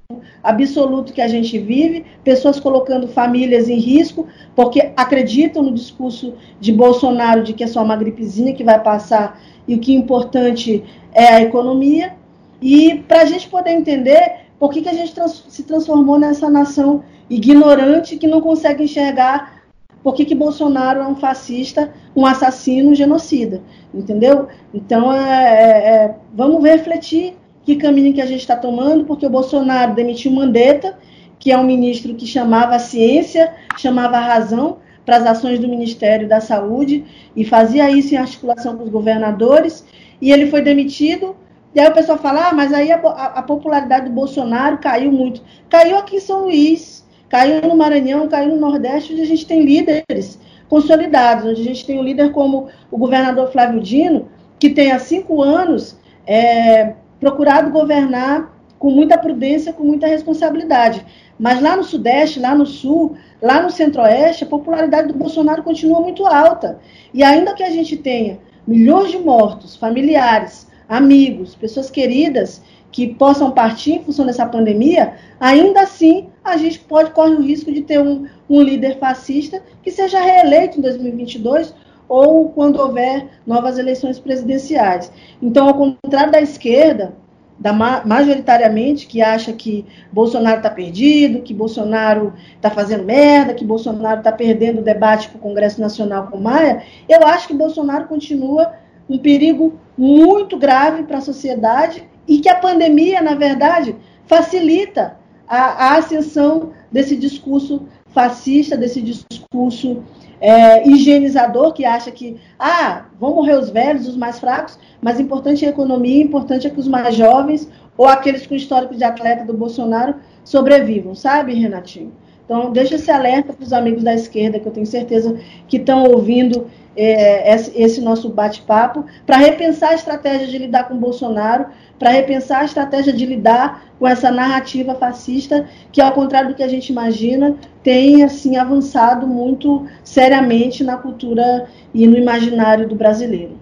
absoluto que a gente vive, pessoas colocando famílias em risco, porque acreditam no discurso de Bolsonaro de que é só uma gripezinha que vai passar e o que é importante é a economia. E para a gente poder entender por que, que a gente trans se transformou nessa nação ignorante que não consegue enxergar por que, que Bolsonaro é um fascista, um assassino, um genocida. Entendeu? Então, é, é, é vamos refletir que caminho que a gente está tomando, porque o Bolsonaro demitiu Mandetta, que é um ministro que chamava a ciência, chamava a razão, para as ações do Ministério da Saúde e fazia isso em articulação com os governadores, e ele foi demitido. E aí o pessoal fala: ah, mas aí a, a, popularidade do Bolsonaro caiu muito. Caiu aqui em São Luís, caiu no Maranhão, caiu no Nordeste, onde a gente tem líderes consolidados, onde a gente tem um líder como o governador Flávio Dino, que tem há cinco anos é, procurado governar com muita prudência, com muita responsabilidade. Mas lá no Sudeste, lá no Sul, lá no Centro-Oeste, a popularidade do Bolsonaro continua muito alta. E ainda que a gente tenha milhões de mortos, familiares, amigos, pessoas queridas que possam partir em função dessa pandemia, ainda assim a gente pode correr o risco de ter um, um líder fascista que seja reeleito em 2022 ou quando houver novas eleições presidenciais. Então, ao contrário da esquerda, da majoritariamente que acha que Bolsonaro está perdido, que Bolsonaro está fazendo merda, que Bolsonaro está perdendo o debate com o Congresso Nacional com Maia, eu acho que Bolsonaro continua um perigo muito grave para a sociedade e que a pandemia, na verdade, facilita a, a ascensão desse discurso fascista, desse discurso é, higienizador que acha que, ah, vão morrer os velhos, os mais fracos, mas importante é a economia, importante é que os mais jovens ou aqueles com histórico de atleta do Bolsonaro sobrevivam, sabe, Renatinho? Então, deixa esse alerta para os amigos da esquerda, que eu tenho certeza que estão ouvindo é, esse, nosso bate-papo, para repensar a estratégia de lidar com Bolsonaro, para repensar a estratégia de lidar com essa narrativa fascista, que, ao contrário do que a gente imagina, tem assim avançado muito seriamente na cultura e no imaginário do brasileiro.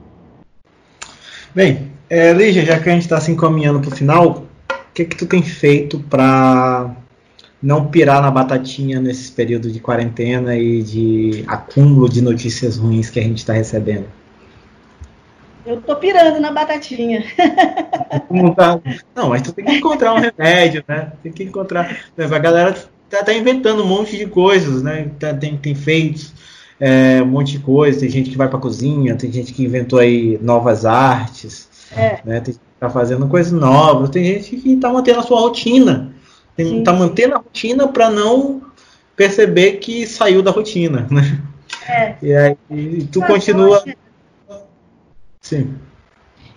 Bem, é, Lígia, já que a gente está se encaminhando para o final, o que, que tu tem feito para não pirar na batatinha nesse período de quarentena e de acúmulo de notícias ruins que a gente está recebendo? Eu tô pirando na batatinha. Não, mas tu tem que encontrar um remédio, né? Tem que encontrar. A galera tá, tá inventando um monte de coisas, né? Tá, tem, tem feito é, um monte de coisa. Tem gente que vai pra cozinha, tem gente que inventou aí novas artes, é. né? Tem gente que tá fazendo coisas novas, tem gente que tá mantendo a sua rotina. Tem, tá mantendo a rotina para não perceber que saiu da rotina, né? É. E aí e tu continua. Sim.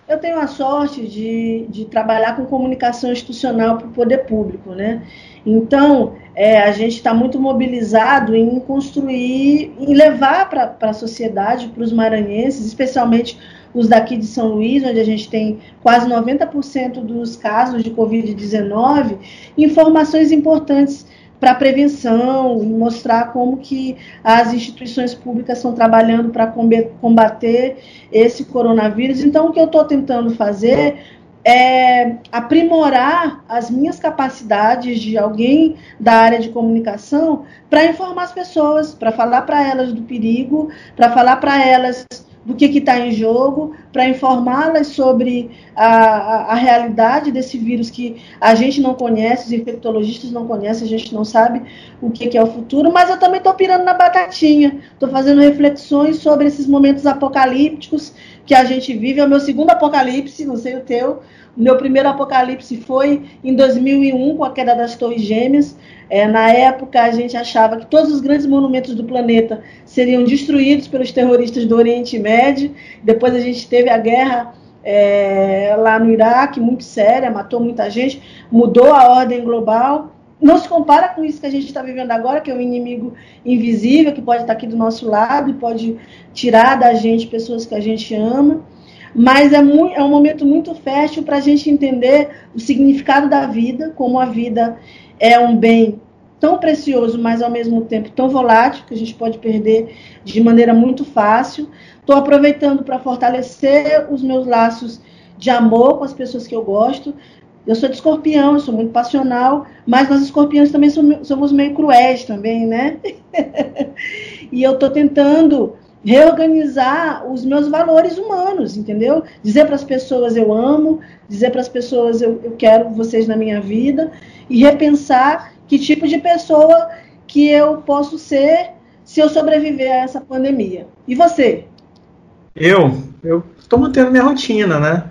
Eu tenho a sorte de, de trabalhar com comunicação institucional para o poder público, né? Então, é, a gente está muito mobilizado em construir, em levar para a sociedade, para os maranhenses, especialmente os daqui de São Luís, onde a gente tem quase 90% dos casos de Covid-19, informações importantes para prevenção, mostrar como que as instituições públicas estão trabalhando para combater esse coronavírus. Então, o que eu estou tentando fazer é aprimorar as minhas capacidades de alguém da área de comunicação para informar as pessoas, para falar para elas do perigo, para falar para elas do que está em jogo, para informá-las sobre a, a, a, realidade desse vírus que a gente não conhece, os infectologistas não conhecem, a gente não sabe o que, que é o futuro, mas eu também estou pirando na batatinha, estou fazendo reflexões sobre esses momentos apocalípticos que a gente vive. É o meu segundo apocalipse, não sei o teu. O meu primeiro apocalipse foi em 2001, com a queda das Torres Gêmeas. É, na época, a gente achava que todos os grandes monumentos do planeta seriam destruídos pelos terroristas do Oriente Médio. Depois, a gente teve a guerra é, lá no Iraque, muito séria, matou muita gente, mudou a ordem global. Não se compara com isso que a gente está vivendo agora, que é um inimigo invisível, que pode estar aqui do nosso lado e pode tirar da gente pessoas que a gente ama. Mas é, muito, é um momento muito fértil para a gente entender o significado da vida, como a vida é um bem tão precioso, mas ao mesmo tempo tão volátil, que a gente pode perder de maneira muito fácil. Estou aproveitando para fortalecer os meus laços de amor com as pessoas que eu gosto. Eu sou de escorpião, sou muito passional, mas nós escorpiões também somos meio cruéis também, né? e eu estou tentando reorganizar os meus valores humanos, entendeu? Dizer para as pessoas eu amo, dizer para as pessoas eu, eu quero vocês na minha vida e repensar que tipo de pessoa que eu posso ser se eu sobreviver a essa pandemia. E você? Eu, eu estou mantendo minha rotina, né?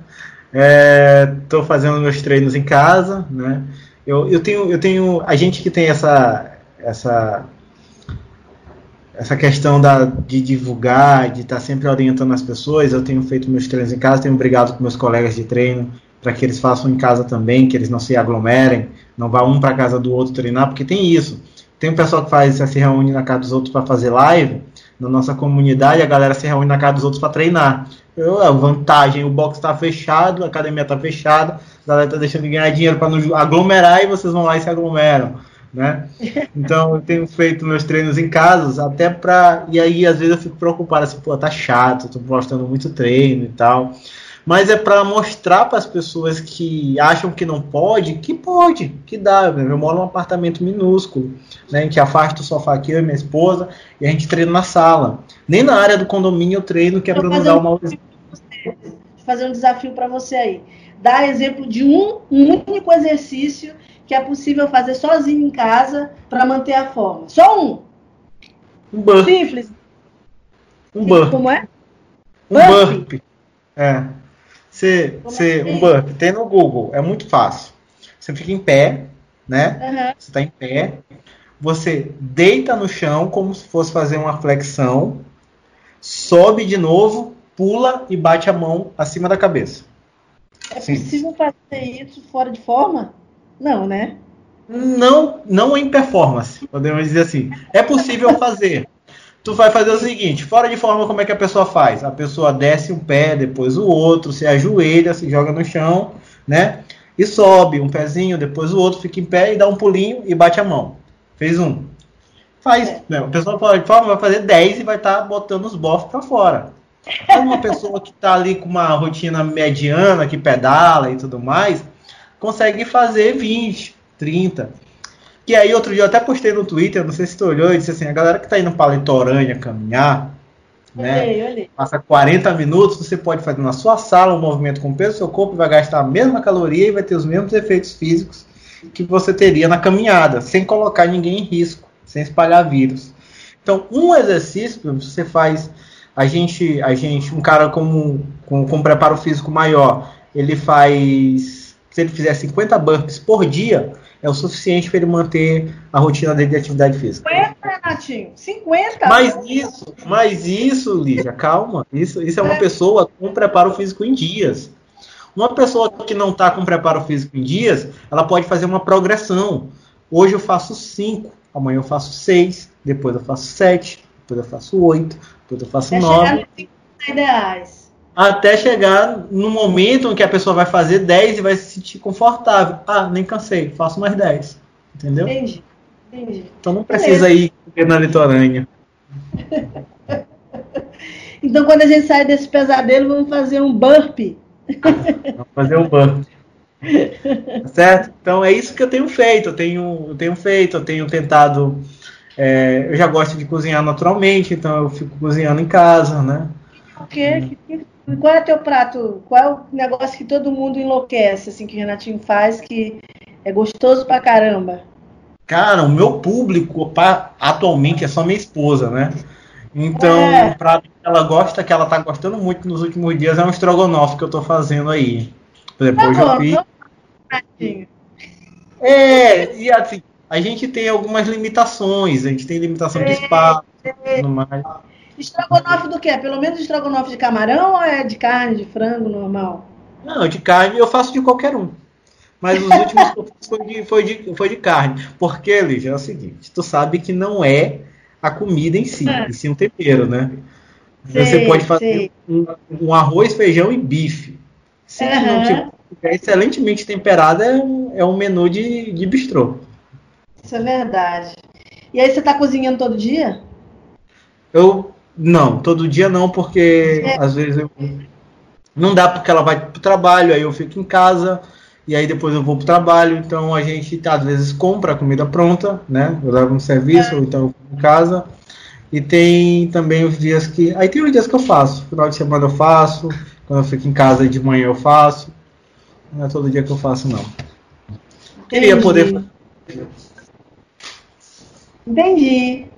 Estou é, fazendo meus treinos em casa, né? Eu, eu tenho, eu tenho a gente que tem essa essa essa questão da, de divulgar, de estar tá sempre orientando as pessoas. Eu tenho feito meus treinos em casa, tenho brigado com meus colegas de treino para que eles façam em casa também, que eles não se aglomerem, não vá um para casa do outro treinar, porque tem isso. Tem um pessoal que faz se reúne na casa dos outros para fazer live, na nossa comunidade, a galera se reúne na casa dos outros para treinar. Eu, a vantagem, o box está fechado, a academia está fechada, a galera está deixando de ganhar dinheiro para não aglomerar e vocês vão lá e se aglomeram. Né? Então eu tenho feito meus treinos em casa, até para E aí às vezes eu fico preocupado assim, pô, tá chato, tô postando muito treino e tal mas é para mostrar para as pessoas que acham que não pode, que pode, que dá. Eu moro num apartamento minúsculo, né, em que afasta o sofá aqui, eu e minha esposa, e a gente treina na sala. Nem na área do condomínio eu treino, que é para não dar uma. Fazer um desafio para você aí. Dar exemplo de um, um único exercício que é possível fazer sozinho em casa para manter a forma. Só um. Um burp. Simples. Um burp. Como é? Um burp. burp. É. Você, você, um burp, tem no Google, é muito fácil. Você fica em pé, né? Uhum. Você está em pé. Você deita no chão como se fosse fazer uma flexão, sobe de novo, pula e bate a mão acima da cabeça. É Sim. possível fazer isso fora de forma? Não, né? Não, não em performance, podemos dizer assim. É possível fazer, tu vai fazer o seguinte, fora de forma como é que a pessoa faz? A pessoa desce um pé, depois o outro, se ajoelha, se joga no chão, né? E sobe um pezinho, depois o outro, fica em pé e dá um pulinho e bate a mão. Fez um. Faz, é. né? A pessoa fora de forma vai fazer 10 e vai estar tá botando os bofs para fora. uma pessoa que está ali com uma rotina mediana, que pedala e tudo mais, consegue fazer 20, 30. Que aí outro dia eu até postei no Twitter, não sei se tu olhou, e disse assim, a galera que está indo para Litorânea caminhar, né? Olhei, olhei. Passa 40 minutos, você pode fazer na sua sala um movimento com o peso do seu corpo, vai gastar a mesma caloria e vai ter os mesmos efeitos físicos que você teria na caminhada, sem colocar ninguém em risco, sem espalhar vírus. Então, um exercício você faz, a gente, a gente, um cara com, com, com preparo físico maior, ele faz, se ele fizer 50 burpees por dia, é o suficiente para ele manter a rotina dele de atividade física. 50, Renatinho? 50? Mas isso, mas isso, Lígia, calma. Isso, isso é uma é. pessoa com preparo físico em dias. Uma pessoa que não está com preparo físico em dias, ela pode fazer uma progressão. Hoje eu faço 5, amanhã eu faço 6, depois eu faço 7, depois eu faço 8, depois eu faço 9. ideais até chegar no momento em que a pessoa vai fazer 10 e vai se sentir confortável. Ah, nem cansei, faço mais 10. Entendeu? Entendi. Entendi. Então não precisa Beleza. ir na litorânea. então quando a gente sair desse pesadelo, vamos fazer um burp. vamos fazer um burp. certo? Então é isso que eu tenho feito. Eu tenho, eu tenho feito, eu tenho tentado. É, eu já gosto de cozinhar naturalmente, então eu fico cozinhando em casa, né? O quê? Que qual é o teu prato? Qual é o negócio que todo mundo enlouquece, assim, que o Renatinho faz, que é gostoso pra caramba? Cara, o meu público atualmente é só minha esposa, né? Então, é. o prato que ela gosta, que ela tá gostando muito nos últimos dias, é um estrogonofe que eu tô fazendo aí. Depois tá eu fiz. É, e assim, a gente tem algumas limitações, a gente tem limitação de espaço e tudo mais. Estrogonofe do quê? Pelo menos estrogonofe de camarão ou é de carne, de frango normal? Não, de carne eu faço de qualquer um. Mas os últimos que eu fiz foi de, foi, de, foi de carne. Porque, Lígia, é o seguinte, tu sabe que não é a comida em si, é. e sim o tempero, né? Sei, Você pode fazer um, um, arroz, feijão e bife. Se uhum. não tiver excelentemente temperado, é um, é um menu de, de bistrô. Isso é verdade. E aí você está cozinhando todo dia? Eu não, todo dia não, porque é. às vezes eu, não dá porque ela vai pro trabalho, aí eu fico em casa e aí depois eu vou pro trabalho, então a gente às vezes compra a comida pronta, né? Eu levo um serviço, é. ou então eu fico em casa. E tem também os dias que. Aí tem os dias que eu faço. Final de semana eu faço, quando eu fico em casa de manhã eu faço. Não é todo dia que eu faço, não. Entendi. Queria poder. Entendi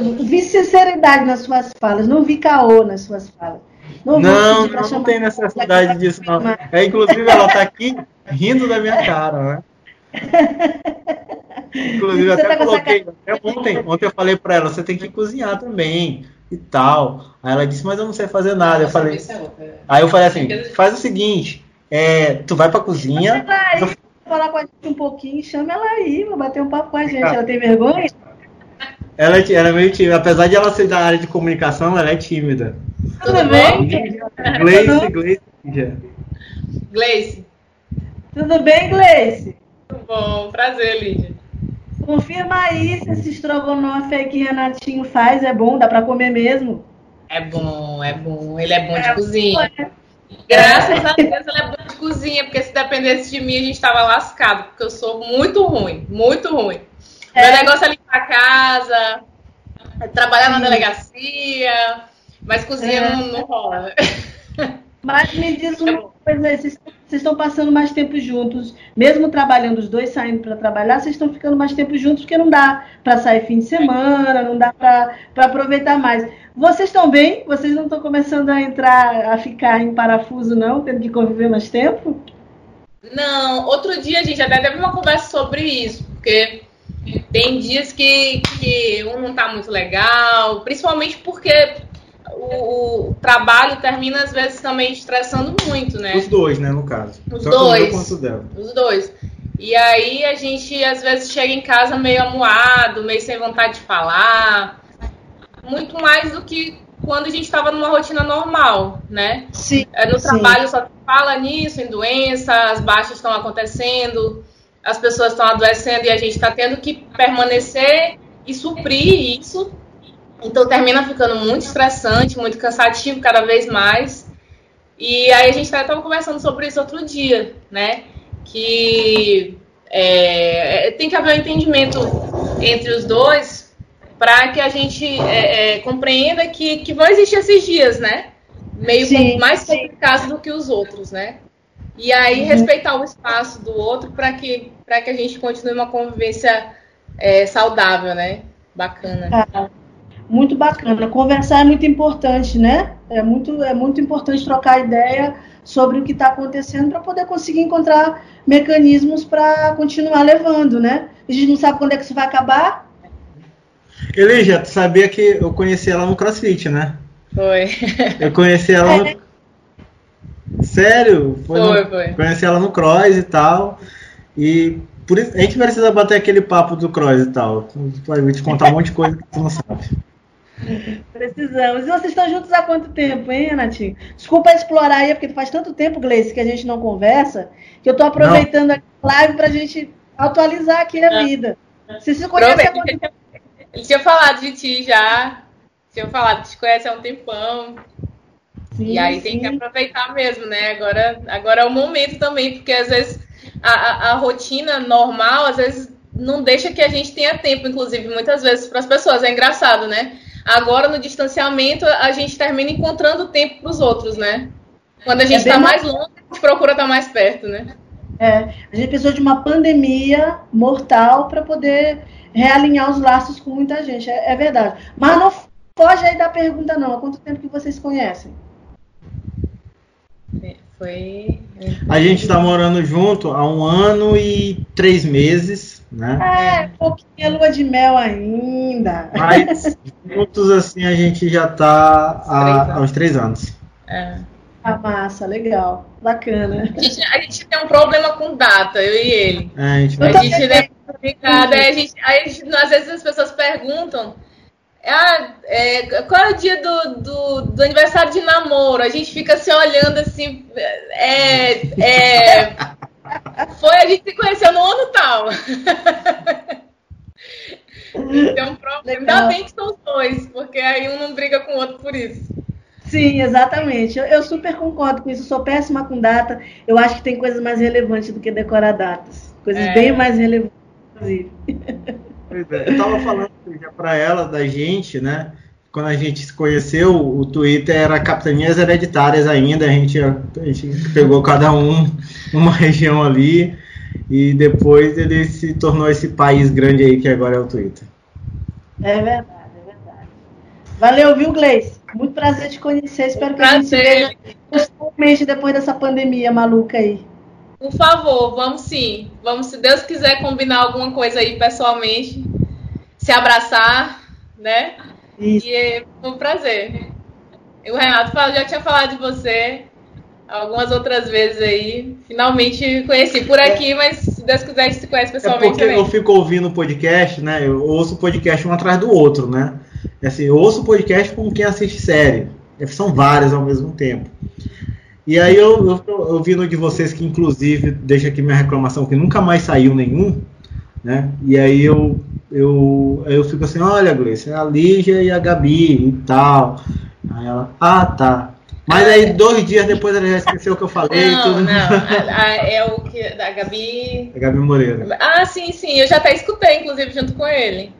vi sinceridade nas suas falas, não vi caô nas suas falas. Não, não, não, não tem necessidade disso, não. É, inclusive, ela está aqui rindo da minha cara, né? Inclusive, até tá coloquei. Até ontem, ontem eu falei para ela: você tem que cozinhar também e tal. Aí ela disse: mas eu não sei fazer nada. Eu falei. É aí eu falei assim: faz o seguinte: é, tu vai pra cozinha. Vai falar com a gente um pouquinho, chama ela aí, vai bater um papo com a gente. Ela tem vergonha? Ela, é, ela é meio tímida. Apesar de ela ser da área de comunicação, ela é tímida. Tudo bem? Gleice, Gleice. Gleice. Tudo bem, Gleice? Tudo bom, prazer, Lídia. Confirma aí se esse estrogonofe aí que Renatinho faz é bom, dá pra comer mesmo. É bom, é bom. Ele é bom de é cozinha. Bom, é. Graças a Deus ele é bom de cozinha, porque se dependesse de mim a gente tava lascado, porque eu sou muito ruim, muito ruim. É. Meu negócio é limpar a casa, é trabalhar Sim. na delegacia, mas cozinha é. não, não rola. Mas me diz uma coisa, vocês, vocês estão passando mais tempo juntos, mesmo trabalhando os dois saindo para trabalhar, vocês estão ficando mais tempo juntos porque não dá para sair fim de semana, não dá para aproveitar mais. Vocês estão bem? Vocês não estão começando a entrar, a ficar em parafuso, não, tendo que conviver mais tempo? Não, outro dia a gente até teve uma conversa sobre isso, porque tem dias que, que um não está muito legal, principalmente porque o, o, trabalho termina às vezes também estressando muito, né? Os dois, né, no caso. Os Tanto dois. Os dois. E aí a gente às vezes chega em casa meio amuado, meio sem vontade de falar. Muito mais do que quando a gente estava numa rotina normal, né? Sim. É, no trabalho sim. só fala nisso, em doença, as baixas estão acontecendo, as pessoas estão adoecendo e a gente está tendo que permanecer e suprir isso então termina ficando muito estressante, muito cansativo cada vez mais. E aí a gente estava conversando sobre isso outro dia, né? Que é, é, tem que haver um entendimento entre os dois para que a gente é, é, compreenda que, que vão existir esses dias, né? Meio sim, mais complicados do que os outros, né? E aí uhum. respeitar o espaço do outro para que, que a gente continue uma convivência é, saudável, né? Bacana. Ah muito bacana. Conversar é muito importante, né? É muito, é muito importante trocar ideia sobre o que está acontecendo para poder conseguir encontrar mecanismos para continuar levando, né? A gente não sabe quando é que isso vai acabar. Elija, tu sabia que eu conheci ela no CrossFit, né? Foi. Eu conheci ela no... É. Sério? Foi, foi, no... foi. Conheci ela no Cross e tal. E por isso, a gente precisa bater aquele papo do Cross e tal. Vai te contar um monte de coisa que tu não sabe. Precisamos. E vocês estão juntos há quanto tempo, hein, Renatinho? Desculpa explorar aí, porque faz tanto tempo, Gleice, que a gente não conversa, que eu estou aproveitando não. a live para a gente atualizar aqui a vida. Vocês se conhecem há quanto tempo? Ele tinha falado de ti já. Tinha falado que te conhece há um tempão. Sim, e aí sim. tem que aproveitar mesmo, né? Agora, agora é o momento também, porque às vezes a, a, a rotina normal, às vezes não deixa que a gente tenha tempo, inclusive, muitas vezes para as pessoas. É engraçado, né? Agora, no distanciamento, a gente termina encontrando tempo para os outros, né? Quando a gente está é mais longe, a gente procura estar tá mais perto, né? É, a gente precisou de uma pandemia mortal para poder realinhar os laços com muita gente, é, é, verdade. Mas não foge aí da pergunta, não. Há quanto tempo que vocês conhecem? Foi. A gente está morando junto há um ano e três meses. Né? É, pouquinha lua de mel ainda. Mas juntos assim a gente já está há, há uns três anos. É. A massa, legal, bacana. A gente, a gente, tem um problema com data, eu e ele. É, a gente, a gente é complicado. Aí a gente, aí a gente, às vezes as pessoas perguntam. Ah, é, qual é o dia do, do, do, aniversário de namoro? A gente fica se olhando assim. É, é, foi, a gente se conheceu no ano tal. Um problema. Ainda bem que são os dois, porque aí um não briga com o outro por isso. Sim, exatamente. Eu, eu, super concordo com isso. Eu sou péssima com data. Eu acho que tem coisas mais relevantes do que decorar datas. Coisas é. bem mais relevantes, inclusive. Pois é. Eu estava falando já para ela da gente, né? quando a gente se conheceu, o Twitter era capitanias hereditárias ainda, a gente, a gente pegou cada um uma região ali e depois ele se tornou esse país grande aí que agora é o Twitter. É verdade, é verdade. Valeu, viu, Gleice? Muito prazer te conhecer. Espero que prazer. a gente veja pessoalmente depois dessa pandemia maluca aí. Por favor, vamos sim. Vamos, se Deus quiser, combinar alguma coisa aí pessoalmente. Se abraçar, né? Isso. E foi um prazer. O Renato já tinha falado de você algumas outras vezes aí. Finalmente conheci por aqui, mas Se Deus quiser, a gente se conhece É pessoalmente porque também. eu fico ouvindo podcast, né? Eu ouço podcast um atrás do outro, né? Assim, eu ouço podcast com quem assiste série. São vários ao mesmo tempo. E aí eu, eu, eu vi no de vocês que, inclusive, deixa aqui minha reclamação, que nunca mais saiu nenhum, né? E aí eu, eu, eu fico assim, olha, Gleice, é a Lígia e a Gabi e tal. Aí ela, ah, tá. Mas aí dois dias depois ela já esqueceu o que eu falei. Não, tudo. não. a- a- é o que. Da Gabi. A Gabi Moreira. Ah, sim, sim. Eu já até escutei, inclusive, junto com ele.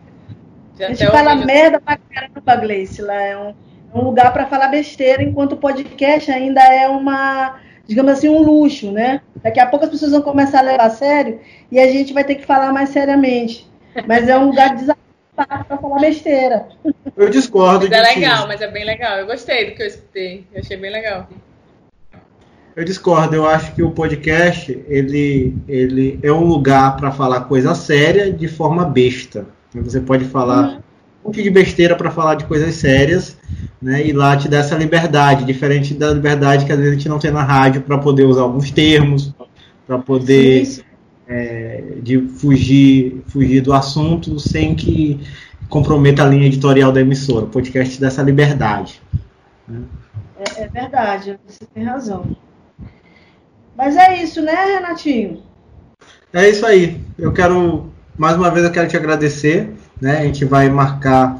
Já A gente fala ouvi. merda pra caramba, Gleice. Lá é um, é um lugar para falar besteira, enquanto o podcast ainda é uma, digamos assim, um luxo, né? Daqui a pouco as pessoas vão começar a levar a sério e a gente vai ter que falar mais seriamente. Mas é um lugar de desafio para falar besteira. Eu discordo Mas é legal, mas é bem legal. Eu gostei do que eu escutei. Eu achei bem legal. Eu discordo, eu acho que o podcast ele, ele é um lugar para falar coisa séria de forma besta. Você pode falar um monte de besteira para falar de coisas sérias, né? E lá te dá essa liberdade, diferente da liberdade que às vezes a gente não tem na rádio para poder usar alguns termos, para poder Sim, sim. é, de fugir, fugir do assunto sem que comprometa a linha editorial da emissora. O podcast te dá essa liberdade. É, é verdade, você tem razão. Mas é isso, né, Renatinho? É isso aí. Eu quero mais uma vez eu quero te agradecer, né? A gente vai marcar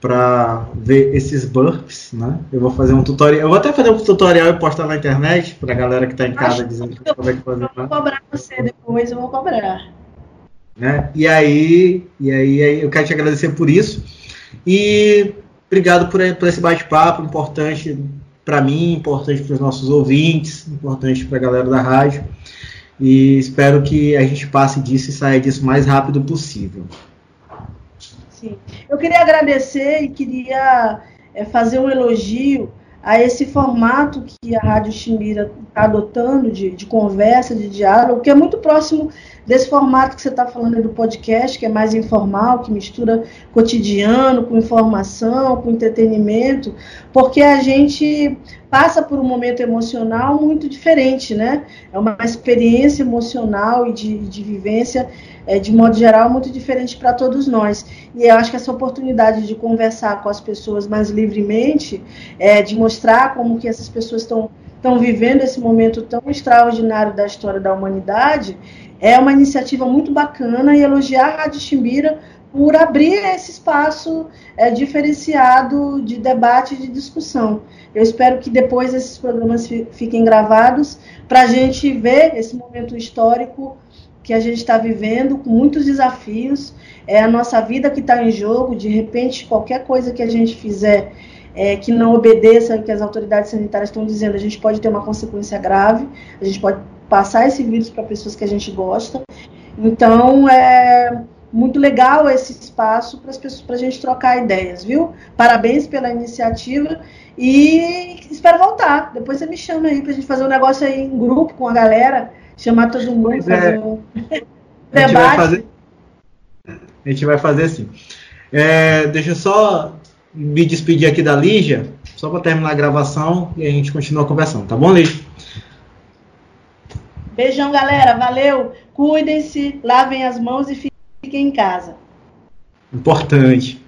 para ver esses burps, né? Eu vou fazer um tutorial. Eu vou até fazer um tutorial e postar na internet para a galera que está em casa dizendo como é que fazer, Eu vou cobrar você depois, eu vou cobrar. né? E aí, e aí, aí eu quero te agradecer por isso e obrigado por, por esse bate-papo importante para mim, importante para os nossos ouvintes, importante para a galera da rádio. E espero que a gente passe disso e saia disso o mais rápido possível. Sim. Eu queria agradecer e queria é, fazer um elogio a esse formato que a Rádio Chimbira está adotando de, de conversa, de diálogo, que é muito próximo desse formato que você está falando do podcast, que é mais informal, que mistura cotidiano com informação, com entretenimento, porque a gente passa por um momento emocional muito diferente, né? É uma experiência emocional e de, de vivência, é, de modo geral, muito diferente para todos nós. E eu acho que essa oportunidade de conversar com as pessoas mais livremente, é, de mostrar como que essas pessoas estão estão vivendo esse momento tão extraordinário da história da humanidade, é uma iniciativa muito bacana e elogiar a Rádio Chimbira por abrir esse espaço é, diferenciado de debate e de discussão. Eu espero que depois esses programas fi- fiquem gravados para a gente ver esse momento histórico que a gente está vivendo, com muitos desafios. É a nossa vida que está em jogo. De repente, qualquer coisa que a gente fizer é, que não obedeça ao que as autoridades sanitárias estão dizendo, a gente pode ter uma consequência grave. A gente pode passar esse vírus para pessoas que a gente gosta. Então, é muito legal esse espaço para as pessoas, para a gente trocar ideias, viu? Parabéns pela iniciativa e espero voltar. Depois você me chama aí para a gente fazer um negócio aí em grupo com a galera, chamar todo mundo, Pois é. fazer um A gente vai debate. fazer, a gente vai fazer assim. É, deixa eu só me despedir aqui da Lígia, só para terminar a gravação e a gente continua conversando, tá bom, Lígia? Beijão, galera. Valeu. Cuidem-se, lavem as mãos e fiquem em casa. Importante.